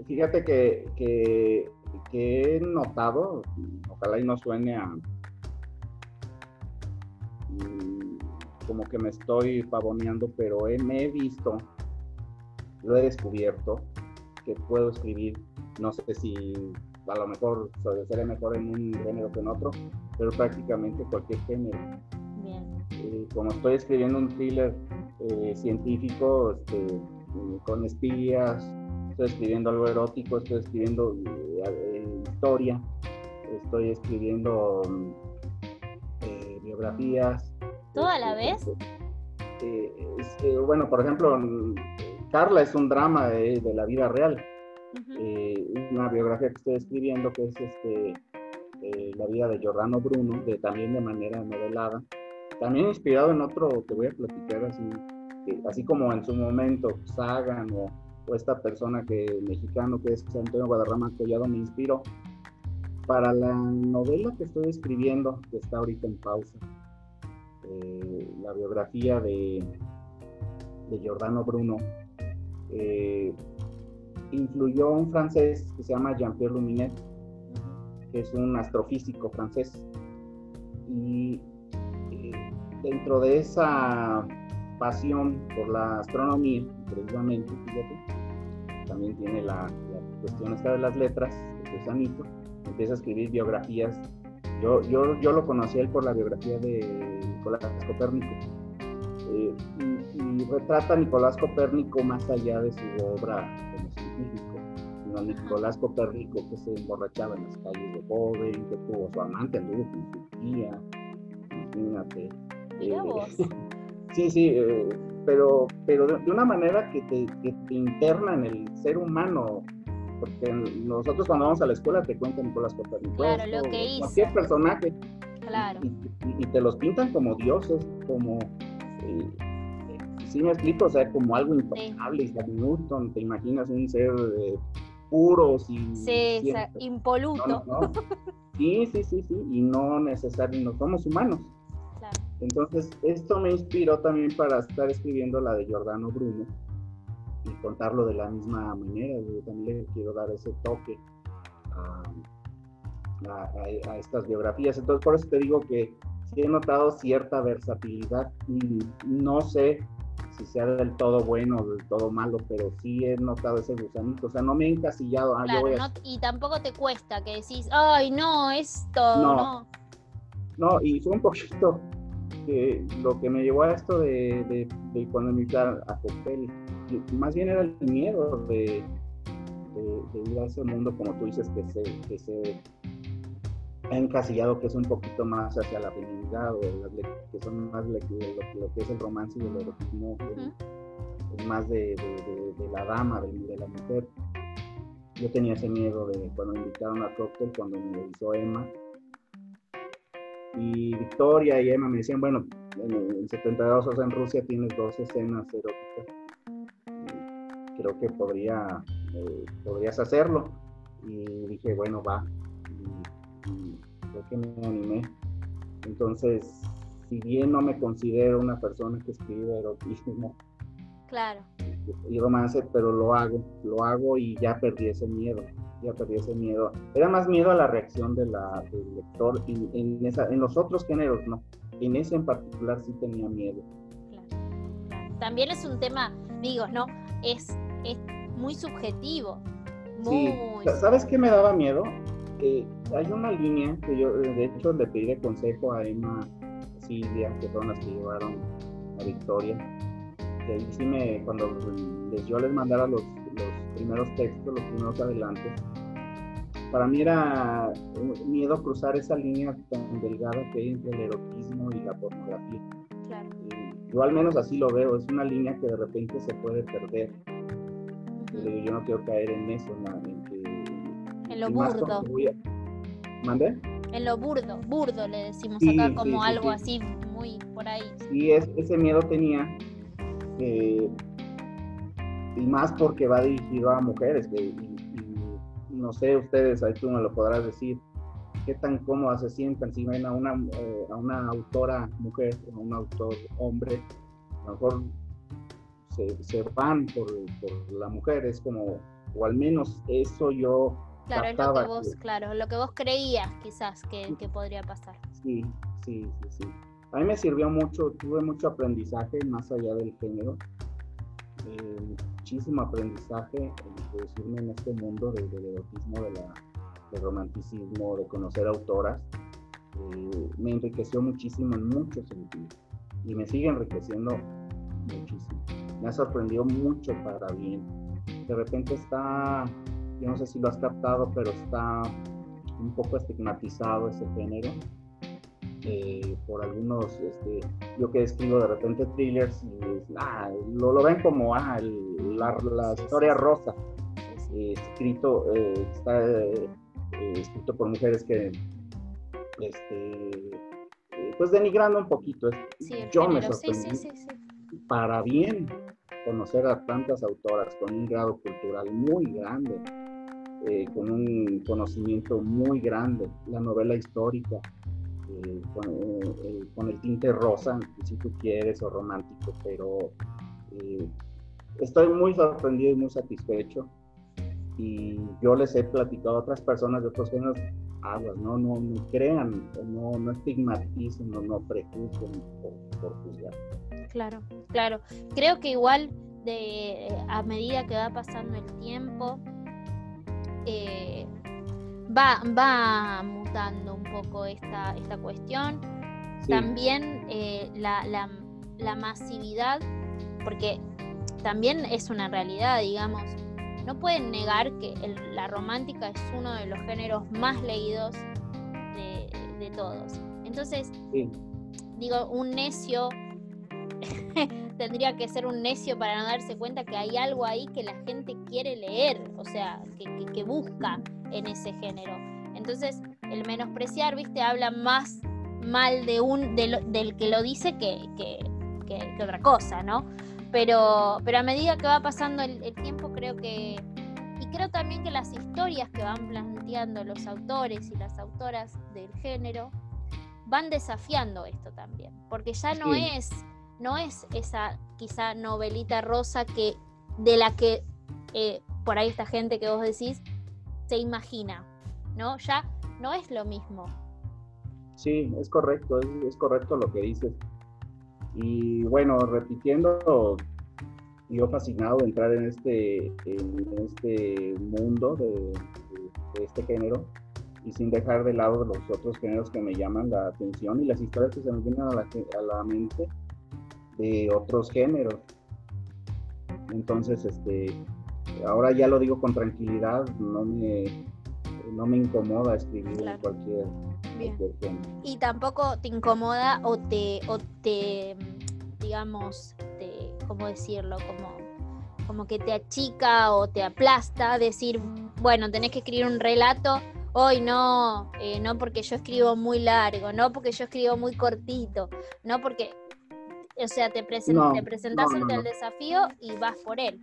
Fíjate que, he notado, ojalá y no suene a mm, como que me estoy pavoneando, pero me he visto, lo he descubierto, que puedo escribir no sé si a lo mejor seré mejor en un género que en otro, pero prácticamente cualquier género. Eh, como estoy escribiendo un thriller eh, científico este, con espías, estoy escribiendo algo erótico, estoy escribiendo eh, historia, estoy escribiendo biografías. ¿Todo a la vez? bueno, por ejemplo, Carla es un drama de la vida real eh, una biografía que estoy escribiendo que es este, eh, la vida de Giordano Bruno, de, también de manera novelada, también inspirado en otro que voy a platicar así, así como en su momento Sagan o, esta persona que mexicano que es Antonio Guadarrama Collado me inspiró para la novela que estoy escribiendo, que está ahorita en pausa, eh, la biografía de, de Giordano Bruno, influyó un francés que se llama Jean-Pierre Luminet, que es un astrofísico francés. Y dentro de esa pasión por la astronomía, precisamente, fíjate, también tiene la, cuestión esta de las letras, es sanito, empieza a escribir biografías. Yo, yo, yo lo conocí él por la biografía de Nicolás Copérnico. Eh, y, retrata a Nicolás Copérnico más allá de su obra científico, sino Nicolás Copérnico que se emborrachaba en las calles de joven, que tuvo su amante, anduvo con su tía, imagínate. Eh, sí, sí, eh, pero, pero de, una manera que te, que te interna en el ser humano, porque nosotros cuando vamos a la escuela te cuentan Nicolás Copérnico. Claro, lo que hizo. Cualquier personaje. Claro. Y, te los pintan como dioses, como... Eh, sí me explico, o sea, como algo intocable, sí. Newton, te imaginas un ser eh, puro, sin... Sí, impoluto. Sí, sí, sí, sí, y no necesariamente, no somos humanos. Claro. Entonces, esto me inspiró también para estar escribiendo la de Giordano Bruno, y contarlo de la misma manera. Yo también le quiero dar ese toque a, estas biografías. Entonces, por eso te digo que sí he notado cierta versatilidad y no sé si sea del todo bueno o del todo malo, pero sí he notado ese gusanito. O sea, no me he encasillado. Ah, y tampoco te cuesta que decís, ay, no, esto, no. No, y fue un poquito que lo que me llevó a esto de, de, cuando me invitaron a Coppel más bien era el miedo de, ir a ese mundo, como tú dices, que se, que se encasillado, que es un poquito más hacia la feminidad, o que son más lo, que es el romance y el erotismo, es más de, la dama, de, la mujer. Yo tenía ese miedo de cuando me invitaron a cóctel, cuando me hizo Emma. Y Victoria y Emma me decían, bueno, en, 72 horas en Rusia tienes dos escenas eróticas creo que podría, eh, podrías hacerlo. Y dije, bueno, va. Y, creo que me animé. Entonces, si bien no me considero una persona que escribe erotismo claro. y romance, pero lo hago, lo hago y ya perdí ese miedo, ya perdí ese miedo. Era más miedo a la reacción de la, del lector en, en, esa, en los otros géneros, no. En ese en particular sí tenía miedo. Claro. También es un tema, digo, ¿no? Es es muy subjetivo. Muy ¿Sabes qué me daba miedo? Hay una línea que yo, de hecho, le pedí consejo a Emma, Silvia, que fueron las que llevaron a Victoria. Que ahí sí me, cuando les, yo les mandara los, los primeros textos, los primeros adelantos, para mí era miedo cruzar esa línea tan delgada que hay entre el erotismo y la pornografía. Claro. yo al menos así lo veo, es una línea que de repente se puede perder yo no quiero caer en eso, en, en lo burdo. ¿Mande? En lo burdo, burdo le decimos acá como algo así muy por ahí. Sí, es, ese miedo tenía, y más porque va dirigido a mujeres, y, no sé ustedes, ahí tú me lo podrás decir, qué tan cómoda se sientan si ven a una, eh, a una autora mujer, a un autor hombre, a lo mejor se, van por, la mujer, es como, o al menos eso yo... Claro, es lo que vos, claro, lo que vos creías quizás que, podría pasar. Sí, sí, sí, sí. A mí me sirvió mucho, tuve mucho aprendizaje más allá del género, eh, muchísimo aprendizaje introducirme en este mundo del, erotismo, de la, del romanticismo, de conocer autoras. Eh, me enriqueció muchísimo en muchos sentidos y me sigue enriqueciendo muchísimo me ha sorprendido mucho para bien. De repente está, yo no sé si lo has captado, pero está un poco estigmatizado ese género. Eh, por algunos, este, yo que escribo de repente thrillers, y, ah, lo, lo, ven como ah, la, la, historia rosa, eh, escrito, eh, está escrito por mujeres que, este, pues denigrando un poquito. yo me sorprendí sí, para bien conocer a tantas autoras con un grado cultural muy grande, eh, con un conocimiento muy grande, la novela histórica, eh, eh, con, el tinte rosa, si tú quieres, o romántico, pero estoy muy sorprendido y muy satisfecho. y yo les he platicado a otras personas de otros géneros, aguas, no, no, no crean, no, no estigmaticen, no, no prejuzguen por, juzgar. Claro, claro. Creo que igual de, a medida que va pasando el tiempo, eh, va, va mutando un poco esta, esta cuestión. También eh, la, la, la masividad, porque también es una realidad, digamos, no pueden negar que la romántica es uno de los géneros más leídos de, todos. Entonces, digo, un necio tendría que ser un necio para no darse cuenta que hay algo ahí que la gente quiere leer, o sea, que, busca en ese género. Entonces, el menospreciar, viste, habla más mal de un del que lo dice que, que otra cosa, ¿no? Pero, pero a medida que va pasando el, tiempo, creo que. Y creo también que las historias que van planteando los autores y las autoras del género van desafiando esto también. Porque ya no es, no es esa quizá novelita rosa que, de la que eh, por ahí esta gente que vos decís se imagina. ¿No? Ya no es lo mismo. Sí, es correcto, es correcto lo que dices. Y bueno, repitiendo, yo fascinado de entrar en este, en este mundo de, este género y sin dejar de lado los otros géneros que me llaman la atención y las historias que se me vienen a la, a la mente de otros géneros. Entonces, este, ahora ya lo digo con tranquilidad, no me, no me incomoda escribir cualquier y tampoco te incomoda o te, o te digamos, te, ¿cómo decirlo? Como, como que te achica o te aplasta decir, bueno, tenés que escribir un relato. Hoy no, eh, no porque yo escribo muy largo, no porque yo escribo muy cortito, no porque, o sea, te, te presentas ante el desafío y vas por él.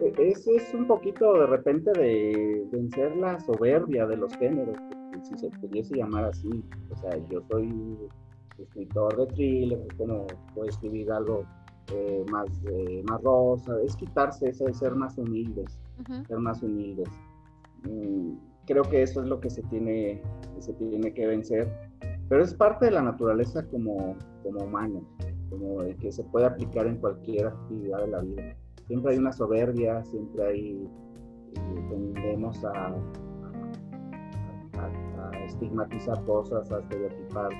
E, es, es un poquito de repente de vencer la soberbia de los géneros si se pudiese llamar así. O sea, yo soy escritor de thriller, como puedo escribir algo eh, más, eh, más rosa, es quitarse ese de ser más humildes, ser más humildes. Mm, creo que eso es lo que se tiene, que se tiene que vencer, pero es parte de la naturaleza como, como humano, como que se puede aplicar en cualquier actividad de la vida. Siempre hay una soberbia, siempre hay, eh, tendemos a, estigmatizar cosas, a estereotipar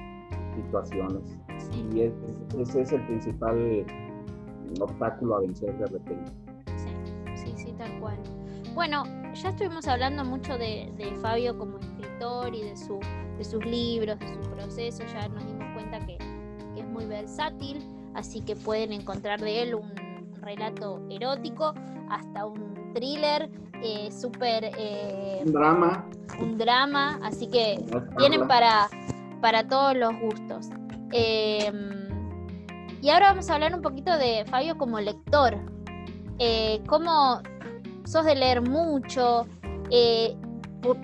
situaciones. Y ese es el principal obstáculo a vencer de repente. Sí, sí, sí, tal cual. Bueno, ya estuvimos hablando mucho de, Fabio como escritor y de, su, de sus libros, de su proceso, ya nos dimos cuenta que, es muy versátil, así que pueden encontrar de él un relato erótico hasta un thriller eh, súper... Eh, un drama. Un drama, así que tienen para, para todos los gustos. Em, y ahora vamos a hablar un poquito de Fabio como lector. Eh, ¿Cómo sos de leer mucho?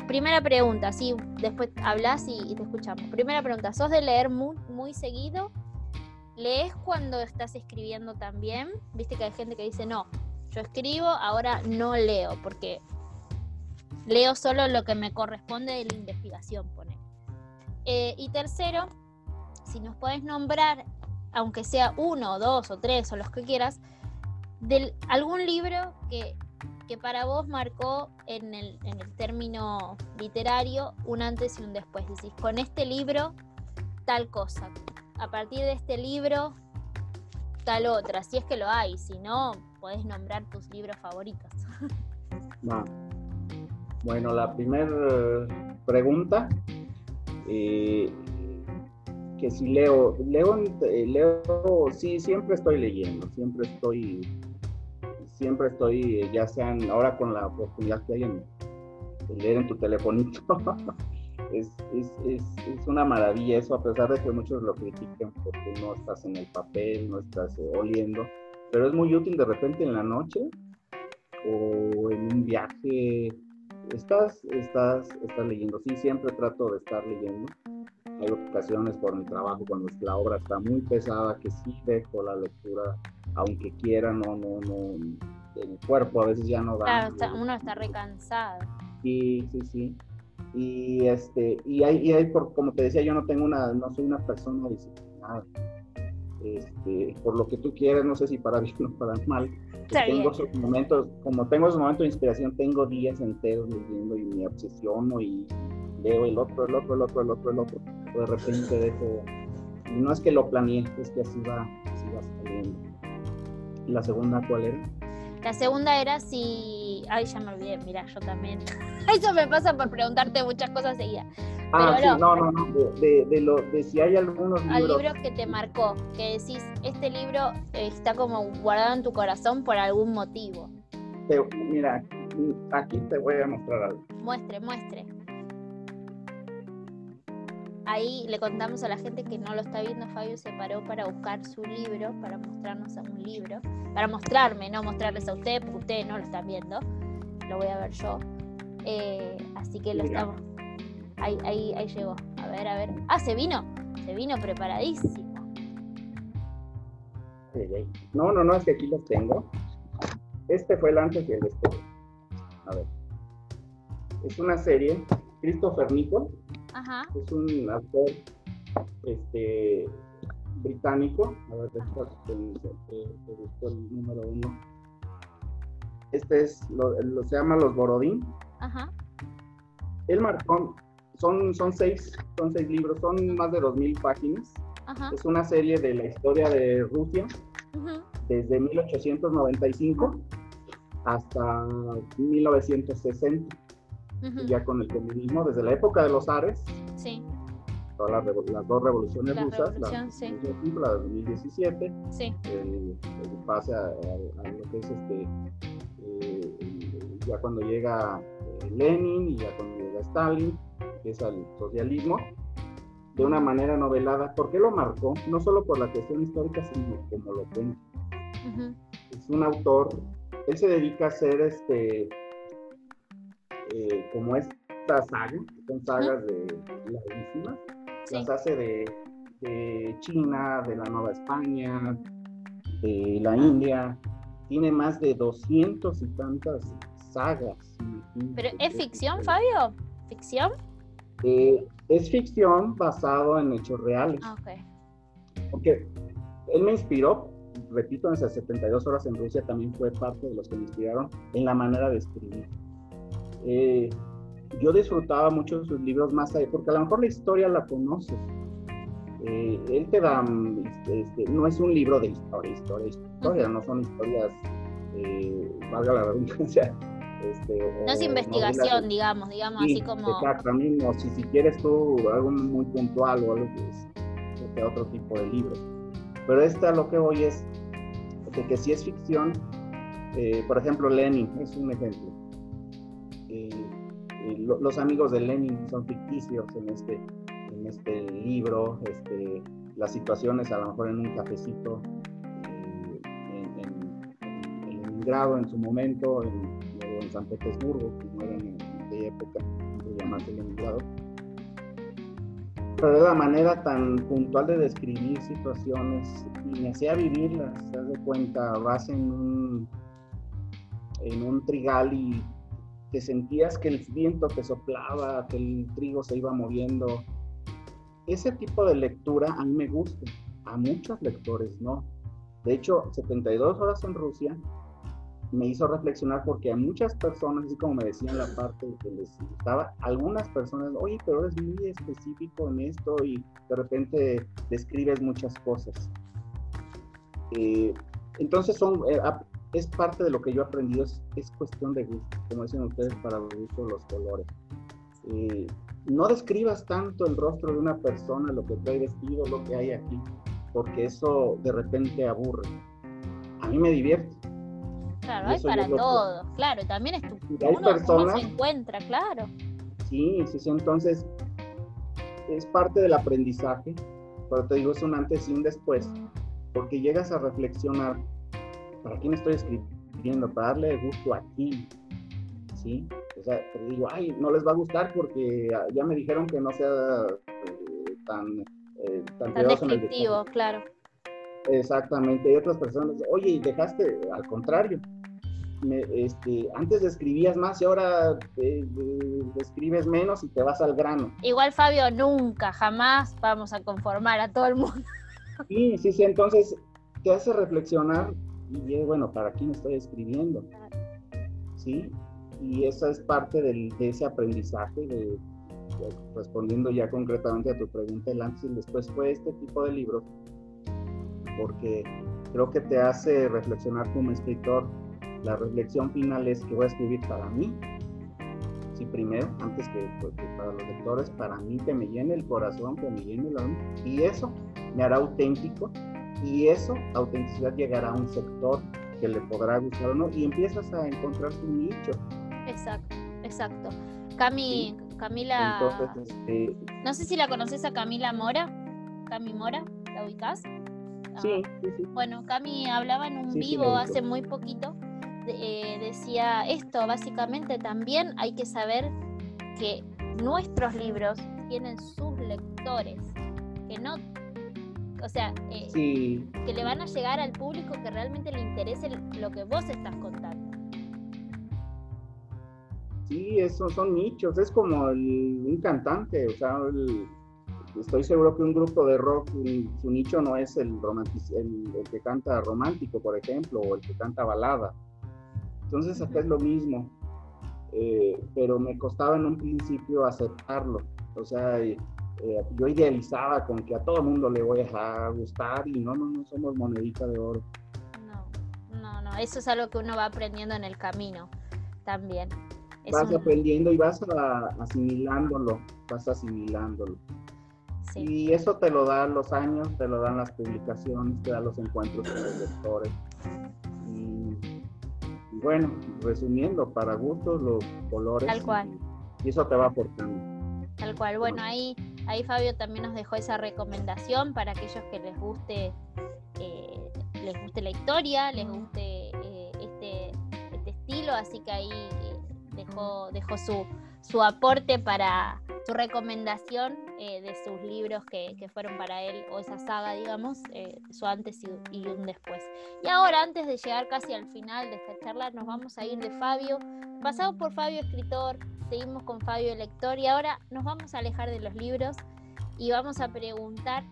primera pregunta, sí, después hablas y, te escuchamos. Primera pregunta, ¿sos de leer muy, muy seguido? ¿Lees cuando estás escribiendo también? Viste que hay gente que dice, no, yo escribo, ahora no leo, porque leo solo lo que me corresponde de la investigación, pone. Eh, y tercero, si nos podés nombrar, aunque sea uno, dos o tres o los que quieras, algún libro que, para vos marcó en el, en el término literario un antes y un después. Decís, con este libro, tal cosa. A partir de este libro, tal otra. Si es que lo hay, si no, podés nombrar tus libros favoritos. Bueno, la primera pregunta, eh, que si leo, leo, eh, leo, sí, siempre estoy leyendo, siempre estoy, siempre estoy, eh, ya sean, ahora con la oportunidad que hay en, leer en tu telefonito, es, es, es, es, una maravilla eso, a pesar de que muchos lo critican porque no estás en el papel, no estás oliendo pero es muy útil de repente en la noche o en un viaje. Estás, estás, estás leyendo. Sí, siempre trato de estar leyendo. Hay ocasiones por mi trabajo cuando la obra está muy pesada que sí dejo la lectura, aunque quiera, no, no, no. el cuerpo a veces ya no da. Claro, uno está recansado. Sí, sí, sí. Y este, y hay, y hay por, como te decía, yo no tengo una, no soy una persona disciplinada. Este, por lo que tú quieres, no sé si para bien o para mal. Pues tengo esos momentos, como tengo esos momentos de inspiración, tengo días enteros leyendo y me obsesiono y leo el otro, el otro, el otro, el otro, el otro. De repente dejo. Y no es que lo planeé, es que así va, así va saliendo. ¿La segunda cuál era? La segunda era si. Ay, ya me olvidé, mira, yo también. Eso me pasa por preguntarte muchas cosas seguidas. Ah, sí, no, no, no, de, de, lo, de si hay algunos libros. Al libro que te marcó, que decís, este libro está como guardado en tu corazón por algún motivo. mira, aquí te voy a mostrar algo. Muestre, muestre. Ahí le contamos a la gente que no lo está viendo, Fabio se paró para buscar su libro, para mostrarnos un libro, para mostrarme, no mostrarles a ustedes, porque ustedes no lo están viendo, lo voy a ver yo. Eh, así que lo estamos. Ahí, ahí, ahí llegó. A ver, a ver. Ah, se vino. Se vino preparadísimo. No, no, no, es que aquí los tengo. Este fue el antes y el después. A ver. Es una serie. Christopher Es un actor este, británico. A ver, después te, el número uno. Este es, lo, se llama Los Borodín. Ajá. El marcó, son, son, seis, son seis libros, son más de dos mil páginas. Es una serie de la historia de Rusia desde 1895 hasta 1960 ya con el comunismo, desde la época de los Ares, sí. todas las, dos revoluciones rusas, la, sí. la de 2017, sí. el, pase a, lo que es este, eh, ya cuando llega eh, Lenin y ya cuando llega Stalin, que es al socialismo, de una manera novelada. ¿Por qué lo marcó? No solo por la cuestión histórica, sino como lo cuenta. Es un autor, él se dedica a hacer este eh, como esta saga, son sagas de larguísimas, las hace de, China, de la Nueva España, de la India, tiene más de 200 y tantas sagas. ¿Pero es ficción, Fabio? ¿Ficción? Eh, es ficción basado en hechos reales. Ah, Porque él me inspiró, repito, en esas 72 horas en Rusia también fue parte de los que me inspiraron en la manera de escribir. Eh, yo disfrutaba mucho sus libros más allá, porque a lo mejor la historia la conoces. Eh, él te da, este, este, no es un libro de historia, historia, historia, no son historias, eh, valga la redundancia. Este, no es investigación, digamos, digamos, así como. Exactamente, si, si quieres tú algo muy puntual o algo que es este, otro tipo de libro. Pero esta lo que voy es de que si es ficción, por ejemplo, Lenin es un ejemplo los amigos de Lenin son ficticios en este, en este libro, este, las situaciones a lo mejor en un cafecito eh, en, en, en, Leningrado en su momento, en, en San Petersburgo, como era en, aquella época, se llamarse Leningrado. Pero de la manera tan puntual de describir situaciones y me hacía vivirlas, se de cuenta, vas en un, en un trigal y que sentías que el viento te soplaba, que el trigo se iba moviendo. Ese tipo de lectura a mí me gusta, a muchos lectores no. De hecho, 72 horas en Rusia me hizo reflexionar porque a muchas personas, así como me decían la parte que les gustaba, algunas personas, oye, pero eres muy específico en esto y de repente describes muchas cosas. Eh, entonces son, eh, es parte de lo que yo he aprendido, es, cuestión de gusto, como dicen ustedes, para gusto los colores. Eh, no describas tanto el rostro de una persona, lo que trae vestido, lo que hay aquí, porque eso de repente aburre. A mí me divierte. Claro, hay para todo, claro, también es tu hay uno, personas, se encuentra, claro. Sí, sí, sí, entonces es parte del aprendizaje, pero te digo, es un antes y un después, porque llegas a reflexionar ¿para quién estoy escribiendo? Para darle gusto a quién, ¿sí? O sea, digo, ay, no les va a gustar porque ya me dijeron que no sea eh, tan, eh, tan, descriptivo, claro. Exactamente, y otras personas, oye, y dejaste, al contrario, este, antes escribías más y ahora eh, escribes menos y te vas al grano. Igual Fabio, nunca, jamás vamos a conformar a todo el mundo. Sí, sí, sí, entonces te hace reflexionar y bueno, ¿para quién estoy escribiendo? ¿Sí? Y esa es parte del, de ese aprendizaje, de, respondiendo ya concretamente a tu pregunta, el antes y después fue este tipo de libros, porque creo que te hace reflexionar como escritor. La reflexión final es que voy a escribir para mí, sí, primero, antes que, pues, para los lectores, para mí que me llene el corazón, que me llene el alma, y eso me hará auténtico, y eso, autenticidad, llegará a un sector que le podrá gustar o no, y empiezas a encontrar tu nicho. Exacto, exacto. Cami, Camila. Este, no sé si la conoces a Camila Mora. Cami Mora, ¿la ubicás? Sí, sí, sí. Bueno, Cami hablaba en un vivo hace muy poquito. Eh, decía esto, básicamente también hay que saber que nuestros libros tienen sus lectores, que no, o sea, eh, que le van a llegar al público que realmente le interese lo que vos estás contando. Sí, esos son nichos, es como un cantante, o sea, estoy seguro que un grupo de rock, su nicho no es el, el, que canta romántico, por ejemplo, o el que canta balada. Entonces acá es lo mismo, eh, pero me costaba en un principio aceptarlo, o sea, eh, yo idealizaba con que a todo mundo le voy a gustar y no, no, no somos monedita de oro. No, no, no, eso es algo que uno va aprendiendo en el camino también vas aprendiendo y vas asimilándolo, vas asimilándolo. Y eso te lo dan los años, te lo dan las publicaciones, te dan los encuentros con los lectores. Y, bueno, resumiendo, para gustos, los colores. Tal cual. Y, eso te va aportando. Tal cual. Bueno, ahí, ahí Fabio también nos dejó esa recomendación para aquellos que les guste, eh, les guste la historia, les guste eh, este, este estilo, así que ahí dejó, su, su aporte para su recomendación eh, de sus libros que, fueron para él, o esa saga, digamos, eh, su antes y, un después. Y ahora, antes de llegar casi al final de esta charla, nos vamos a ir de Fabio. Pasamos por Fabio escritor, seguimos con Fabio lector y ahora nos vamos a alejar de los libros y vamos a preguntar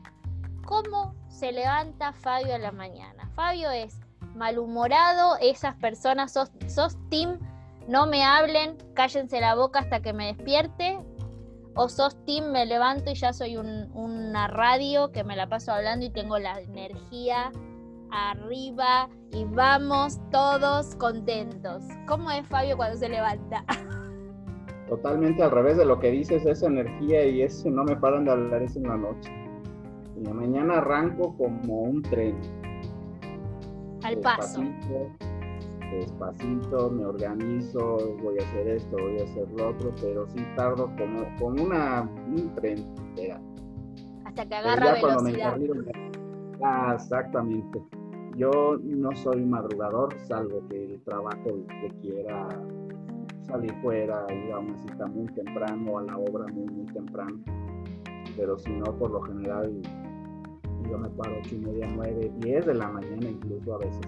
cómo se levanta Fabio a la mañana. Fabio es malhumorado, esas personas, sos, sos team no me hablen, cállense la boca hasta que me despierte. O sos team, me levanto y ya soy una radio que me la paso hablando y tengo la energía arriba y vamos todos contentos. ¿Cómo es Fabio cuando se levanta? Totalmente al revés de lo que dices, esa energía y eso no me paran de hablar eso en la noche. En la mañana arranco como un tren. Al paso despacito, me organizo, voy a hacer esto, voy a hacer lo otro, pero sí tardo como, como una, un tren. Hasta que agarra velocidad. ah, exactamente. Yo no soy madrugador, salvo que el trabajo requiera salir fuera, ir a una cita muy temprano, a la obra muy, muy temprano. Pero si no, por lo general, yo me paro ocho y media, nueve, diez de la mañana incluso a veces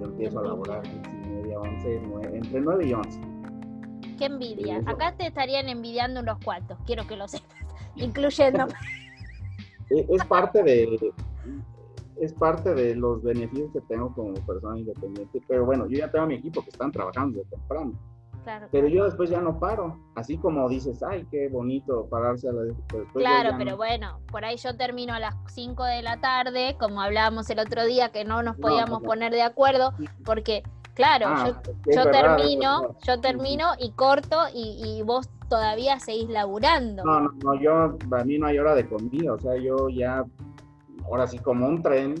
yo empiezo a laborar y media, 11, entre 9 y 11. Qué envidia. Acá te estarían envidiando unos cuantos, quiero que lo sepas, incluyendo. E, es parte de es parte de los beneficios que tengo como persona independiente, pero bueno, yo ya tengo a mi equipo que están trabajando de temprano. Pero yo después ya no paro. Así como dices, ay, qué bonito pararse a la. claro, pero bueno, por ahí yo termino a las 5 de la tarde, como hablábamos el otro día, que no nos podíamos poner de acuerdo, porque, claro, ah, yo, termino, yo termino y corto y, vos todavía seguís laburando. No, no, no, yo, a mí no hay hora de comida, o sea, yo ya, ahora sí, como un tren,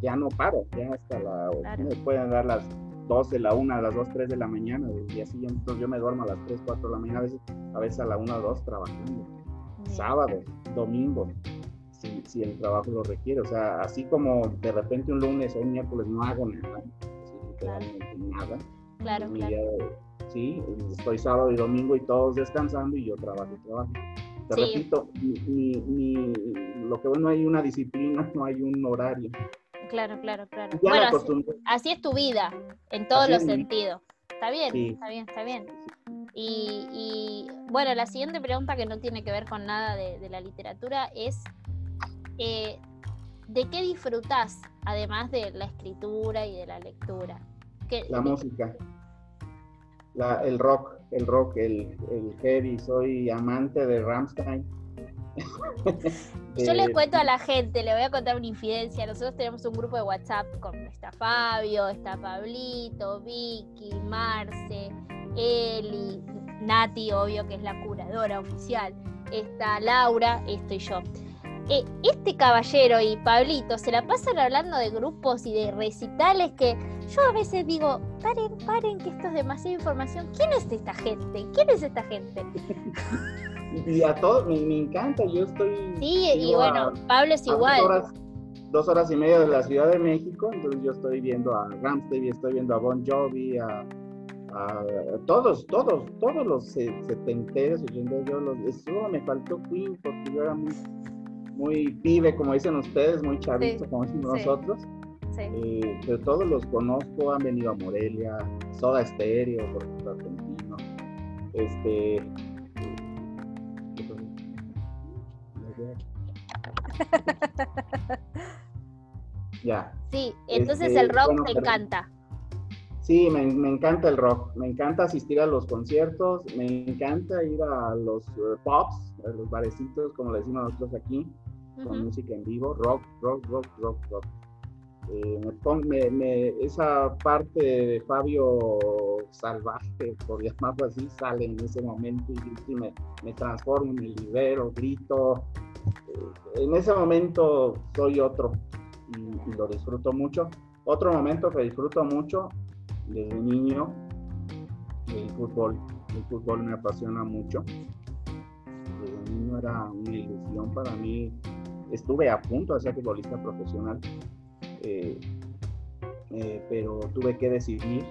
ya no paro, ya hasta la. Me pueden dar las 12, la 1, a las 2, 3 de la mañana, y así entonces yo me duermo a las 3, 4 de la mañana, a veces, a veces a la 1 o 2 trabajando. Sábado, domingo, si, si, el trabajo lo requiere. O sea, así como de repente un lunes o un miércoles no hago nada, literalmente nada. Claro, claro. sí, estoy sábado y domingo y todos descansando y yo trabajo y trabajo. Te repito, ni, ni, lo que no hay una disciplina, no hay un horario. Claro, claro, claro. bueno, así, es tu vida, en todos los sentidos. Está bien, está bien, está bien. Y, bueno, la siguiente pregunta que no tiene que ver con nada de, la literatura es, eh, ¿de qué disfrutas además de la escritura y de la lectura? la música, el rock, el rock, el, el heavy, soy amante de Rammstein. Yo le cuento a la gente, le voy a contar una infidencia. Nosotros tenemos un grupo de WhatsApp con está Fabio, está Pablito, Vicky, Marce, Eli, Nati, obvio que es la curadora oficial, está Laura, estoy yo. Eh, este caballero y Pablito se la pasan hablando de grupos y de recitales que yo a veces digo, paren, paren, que esto es demasiada información. ¿Quién es esta gente? ¿Quién es esta gente? y a todos, me, encanta, yo estoy... Sí, y bueno, Pablo es igual. Dos horas, y media de la Ciudad de México, entonces yo estoy viendo a Ramstein, estoy viendo a Bon Jovi, a, todos, todos, todos los setenteros, yo los, eso me faltó Queen porque yo era muy, muy pibe, como dicen ustedes, muy chavito, como decimos nosotros. Eh, pero todos los conozco, han venido a Morelia, Soda Stereo, por ejemplo, argentino. Este, ya. Sí, entonces este, el rock te encanta. Sí, me, encanta el rock, me encanta asistir a los conciertos, me encanta ir a los uh, pops, a los barecitos, como le decimos nosotros aquí, con música en vivo, rock, rock, rock, rock, rock. Eh, me, me, esa parte de Fabio salvaje, por llamarlo así, sale en ese momento y, me, me transformo, me libero, grito, eh, en ese momento soy otro y, lo disfruto mucho. Otro momento que disfruto mucho desde niño, el fútbol. El fútbol me apasiona mucho. Desde niño era una ilusión para mí. Estuve a punto de ser futbolista profesional, eh, eh, pero tuve que decidir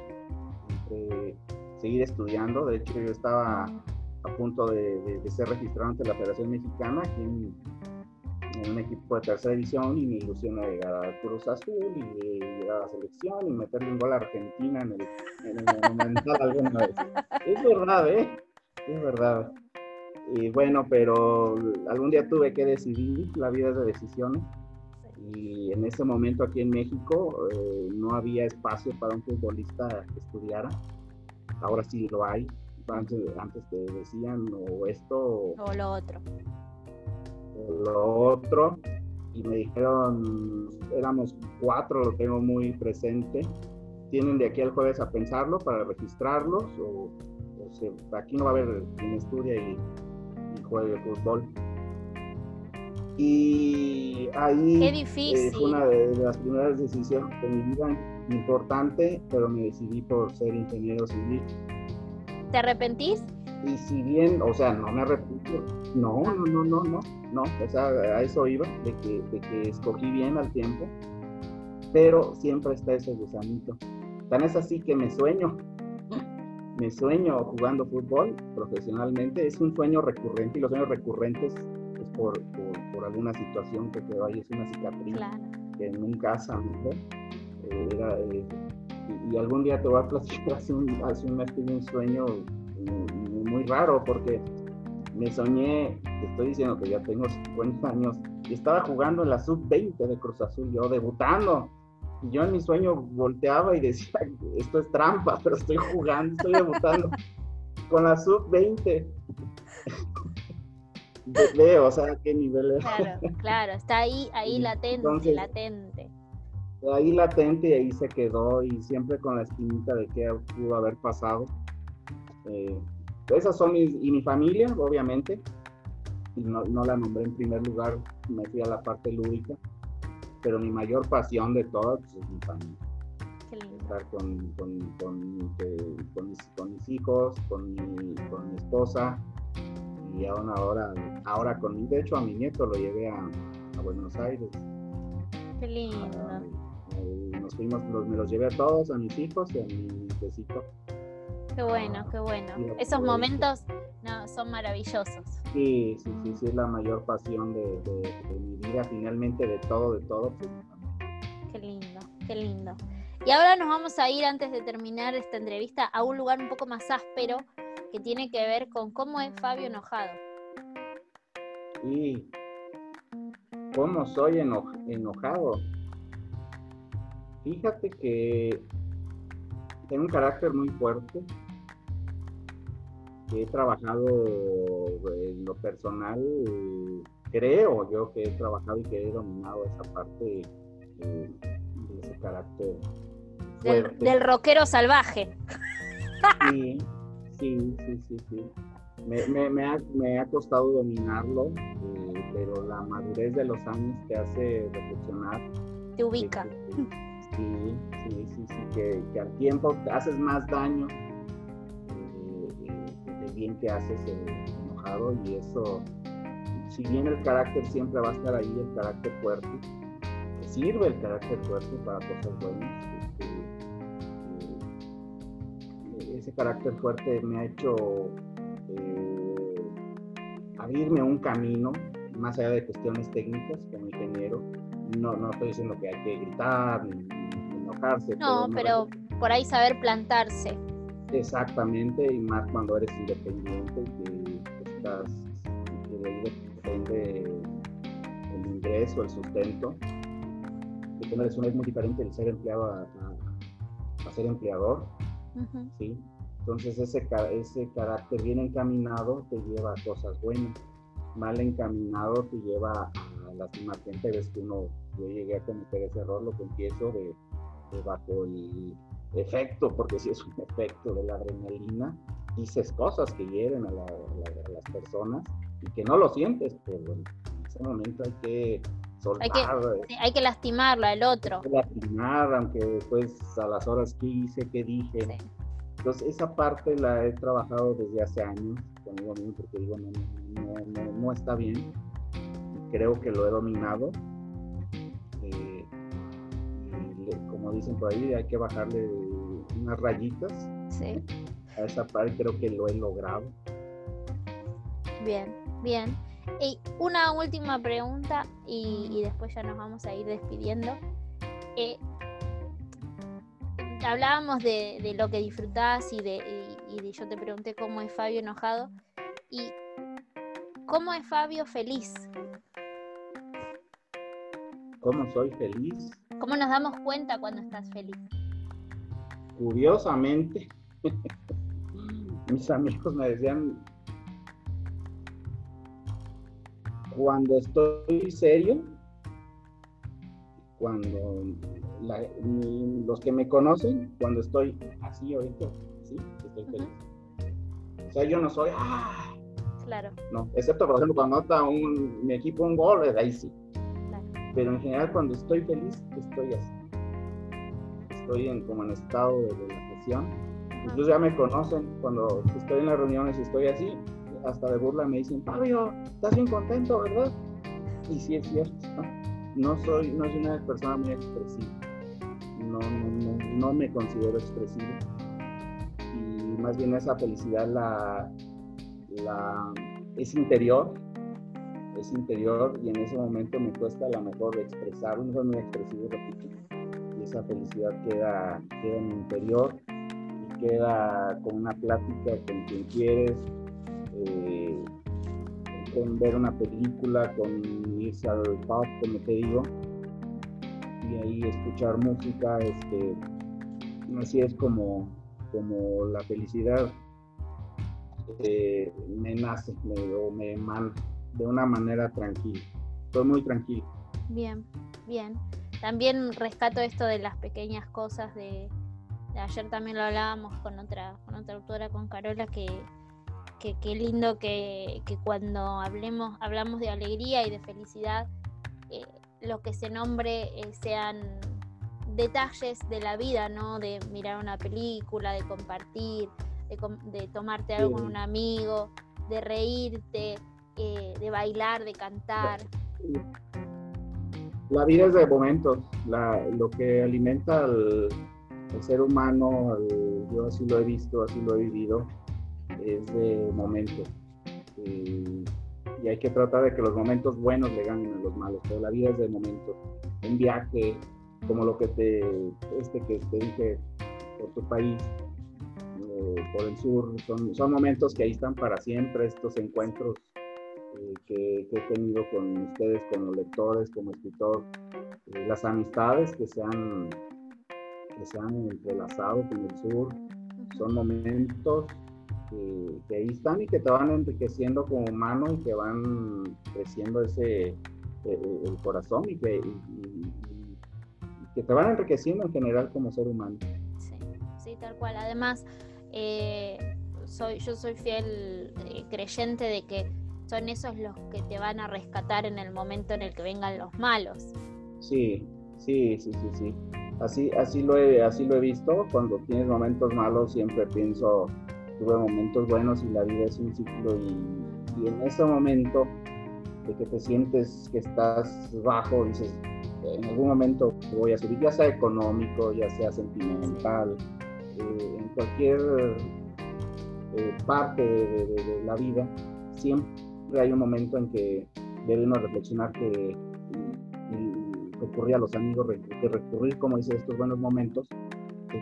entre seguir estudiando. De hecho, yo estaba a punto de, ser registrado ante la Federación Mexicana aquí en, un equipo de tercera división y mi ilusión era llegar a Cruz Azul y llegar a la selección y meterle un gol a Argentina en el, en el alguna vez. Es verdad, ¿eh? Es verdad. Y bueno, pero algún día tuve que decidir, la vida de decisiones. Y en ese momento aquí en México eh, no había espacio para un futbolista que estudiara. Ahora sí lo hay antes, antes te decían o esto o, lo otro. O lo otro. Y me dijeron, éramos cuatro, lo tengo muy presente. Tienen de aquí al jueves a pensarlo para registrarlos o, aquí no va a haber quien estudia y, y juegue fútbol. Y ahí Qué difícil. fue una de las primeras decisiones de mi vida importante, pero me decidí por ser ingeniero civil ¿Te arrepentís? Y si bien, o sea, no me arrepiento, no, no, no, no, no, no, o sea, a eso iba, de que, de que escogí bien al tiempo, pero siempre está ese gusanito. Tan es así que me sueño, me sueño jugando fútbol profesionalmente, es un sueño recurrente y los sueños recurrentes es por, por, alguna situación que quedó ahí, es una cicatriz que nunca sanó. Eh, era, eh, y, algún día te voy a platicar, hace un, hace un mes tuve un sueño muy, raro porque me soñé, te estoy diciendo que ya tengo 50 años, y estaba jugando en la sub-20 de Cruz Azul, yo debutando. Y yo en mi sueño volteaba y decía, esto es trampa, pero estoy jugando, estoy debutando con la sub-20. Veo, o sea, qué nivel es. Claro, claro, está ahí, ahí latente, latente ahí latente y ahí se quedó y siempre con la espinita de qué pudo haber pasado. Eh, esas son mis, y mi familia, obviamente, y no, no, la nombré en primer lugar, me fui a la parte lúdica, pero mi mayor pasión de todas pues, es mi familia. Estar con, con, con, con, mis, con mis, hijos, con mi, con mi esposa, y ahora, ahora con, de hecho a mi nieto lo llevé a, a Buenos Aires. Qué lindo nos fuimos, me los llevé a todos, a mis hijos y a mi besito. Qué bueno, qué bueno. Esos momentos no, son maravillosos. Sí, sí, sí, sí, es la mayor pasión de, mi vida, finalmente de todo, de todo. Pues, qué lindo. qué lindo. Y ahora nos vamos a ir, antes de terminar esta entrevista, a un lugar un poco más áspero que tiene que ver con cómo es Fabio enojado. Y cómo soy enojado. Fíjate que tengo un carácter muy fuerte. He trabajado en lo personal, creo yo que he trabajado y que he dominado esa parte de ese carácter del, rockero salvaje. Sí, sí, sí, sí. Me, ha, costado dominarlo, eh, pero la madurez de los años te hace reflexionar. Te ubica. sí, sí, sí, sí, que, al tiempo te haces más daño eh, eh, bien que haces enojado y eso, si bien el carácter siempre va a estar ahí, el carácter fuerte, sirve el carácter fuerte para cosas buenas ese carácter fuerte me ha hecho eh, abrirme un camino, más allá de cuestiones técnicas como ingeniero. No, no estoy diciendo que hay que gritar ni, enojarse. No, pero, por ahí saber plantarse. Exactamente, y más cuando eres independiente, que estás, que de depende el ingreso, el sustento. Que es muy diferente el ser empleado a, a ser empleador. ¿sí? Entonces ese, ese carácter bien encaminado te lleva a cosas buenas, mal encaminado te lleva a lastimar gente. Ves que uno, yo llegué a cometer ese error, lo que empiezo de, bajo el efecto, porque si es un efecto de la adrenalina, dices cosas que hieren a, las personas y que no lo sientes, pero en ese momento hay que hay que, hay que lastimarlo al otro. Hay que lastimar, aunque después a las horas que hice, que dije. Entonces, esa parte la he trabajado desde hace años conmigo mismo porque digo, no, no, no, está bien. Creo que lo he dominado. Eh, como dicen por ahí, hay que bajarle unas rayitas. Sí. A esa parte creo que lo he logrado. Bien, bien. Y una última pregunta y, después ya nos vamos a ir despidiendo. Eh, hablábamos de, lo que disfrutás y, de, y, yo te pregunté cómo es Fabio enojado y cómo es Fabio feliz. ¿Cómo soy feliz? ¿Cómo nos damos cuenta cuando estás feliz? Curiosamente, mis amigos me decían, cuando estoy serio, cuando los que me conocen, cuando estoy así ahorita, sí, estoy feliz. O sea, yo no soy, ¡ah! Claro. No, excepto por ejemplo cuando nota un, mi equipo un gol, ahí sí. Pero en general cuando estoy feliz, estoy así. Estoy en, como en estado de relajación. Incluso ya me conocen cuando estoy en las reuniones y estoy así, hasta de burla me dicen, Fabio, estás bien contento, ¿verdad? Y sí es cierto. No soy, no soy una persona muy expresiva. No, no, no, me considero expresivo. Y más bien esa felicidad la, la, es interior. Es interior y en ese momento me cuesta a lo mejor expresar, no soy muy expresivo, repito. Y esa felicidad queda, queda en mi interior y queda con una plática con quien quieres, eh, con ver una película, con irse al pub, como te digo, y ahí escuchar música, este, así es como, como la felicidad eh, me nace me, o me emana de una manera tranquila. Estoy muy tranquilo. Bien, bien. También rescato esto de las pequeñas cosas de, ayer también lo hablábamos con otra, con otra autora, con Carola, que qué lindo que, cuando hablemos, hablamos de alegría y de felicidad, eh, lo que se nombre eh, sean detalles de la vida, ¿no? De mirar una película, de compartir, de, tomarte algo con un amigo, de reírte, eh, de bailar, de cantar. La vida es de momentos, lo que alimenta al, ser humano, yo así lo he visto, así lo he vivido, es de momento. y hay que tratar de que los momentos buenos le ganen a los malos, pero la vida es de momento. Un viaje, como lo que te, este que te dije por tu país, eh, por el sur, son, son momentos que ahí están para siempre, estos encuentros eh, que, he tenido con ustedes como lectores, como escritor, eh, las amistades que se han, que se han entrelazado con el sur, son momentos que, ahí están y que te van enriqueciendo como humano y que van creciendo ese el corazón y que, que te van enriqueciendo en general como ser humano. Sí, sí, tal cual. Además, eh, soy, yo soy fiel creyente de que son esos los que te van a rescatar en el momento en el que vengan los malos. Sí, sí, sí, sí, sí. Así, así, lo he, así lo he visto. Cuando tienes momentos malos siempre pienso, tuve momentos buenos y la vida es un ciclo y, y en ese momento de que te sientes que estás bajo, dices, en algún momento voy a subir, ya sea económico, ya sea sentimental, eh, en cualquier eh, parte de, de, la vida, siempre hay un momento en que debe uno reflexionar que recurrir a los amigos, que recurrir, como dice, estos buenos momentos,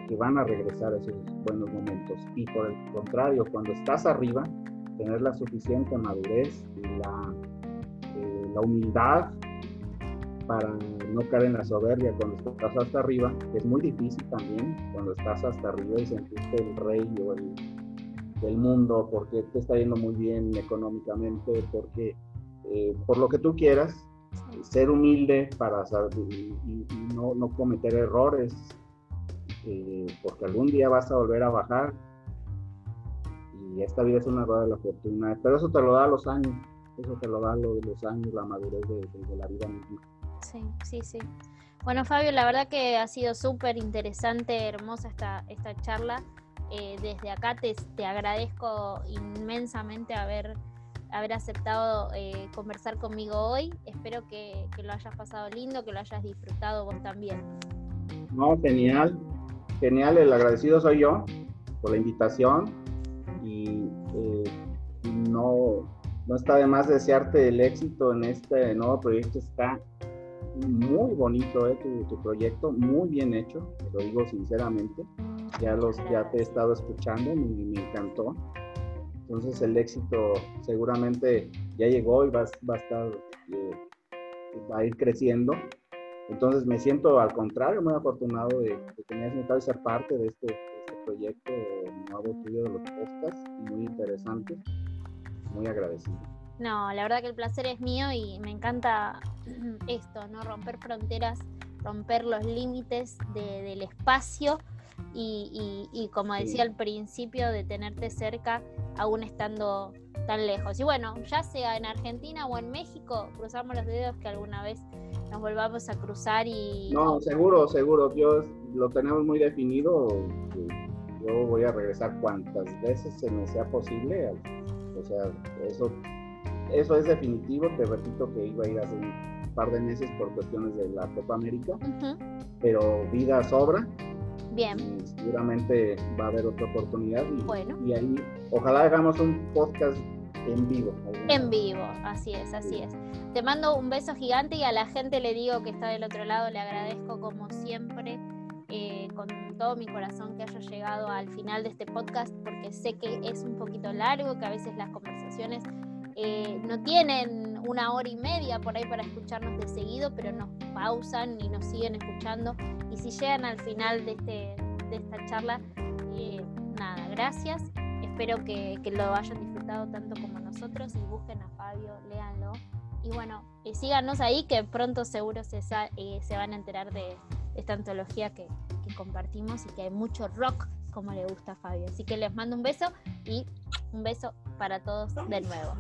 que, van a regresar a esos buenos momentos. Y por el contrario, cuando estás arriba, tener la suficiente madurez y la, eh, la humildad para no caer en la soberbia cuando estás hasta arriba, que es muy difícil también, cuando estás hasta arriba y sentirte el rey o el del mundo, porque te está yendo muy bien económicamente, porque eh, por lo que tú quieras, ser humilde para y, no, no, cometer errores, eh, porque algún día vas a volver a bajar y esta vida es una rueda de la fortuna, pero eso te lo da los años, eso te lo da los años, la madurez de, de la vida misma. Sí, sí, sí. Bueno, Fabio, la verdad que ha sido súper interesante, hermosa esta, esta charla. Eh, desde acá te, te, agradezco inmensamente haber, haber aceptado eh, conversar conmigo hoy. Espero que, lo hayas pasado lindo, que lo hayas disfrutado vos también. No, genial, genial. El agradecido soy yo por la invitación y eh, no, no está de más desearte el éxito en este nuevo proyecto. Está muy bonito tu, proyecto, muy bien hecho, lo digo sinceramente ya, los, ya te he estado escuchando, y me encantó. Entonces el éxito seguramente ya llegó y va, va a estar, eh, va a ir creciendo. Entonces me siento al contrario muy afortunado de, que me hayas invitado a ser parte de este, este proyecto nuevo tuyo de los podcasts, muy interesante, muy agradecido. No, la verdad que el placer es mío y me encanta esto, ¿no? Romper fronteras, romper los límites del espacio y, como decía al principio, de tenerte cerca aún estando tan lejos. Y bueno, ya sea en Argentina o en México, cruzamos los dedos que alguna vez nos volvamos a cruzar y... No, seguro, seguro, Dios lo tenemos muy definido. Yo voy a regresar cuantas veces se me sea posible. O sea, eso, eso es definitivo. Te repito que iba a ir hace un par de meses por cuestiones de la Copa América, pero vida sobra Bien. seguramente va a haber otra oportunidad. Y, bueno. y ahí, ojalá hagamos un podcast en vivo. En vivo, así es, así es. Te mando un beso gigante y a la gente le digo que está del otro lado, le agradezco como siempre, eh, con todo mi corazón que haya llegado al final de este podcast, porque sé que es un poquito largo, que a veces las conversaciones eh, no tienen una hora y media por ahí para escucharnos de seguido, pero nos pausan y nos siguen escuchando. Y si llegan al final de, este, de esta charla, eh, nada, gracias. Espero que, lo hayan disfrutado tanto como nosotros y busquen a Fabio, léanlo. Y bueno, eh, síganos ahí que pronto seguro se, se van a enterar de esta antología que, que compartimos y que hay mucho rock como le gusta a Fabio. Así que les mando un beso y un beso para todos de nuevo.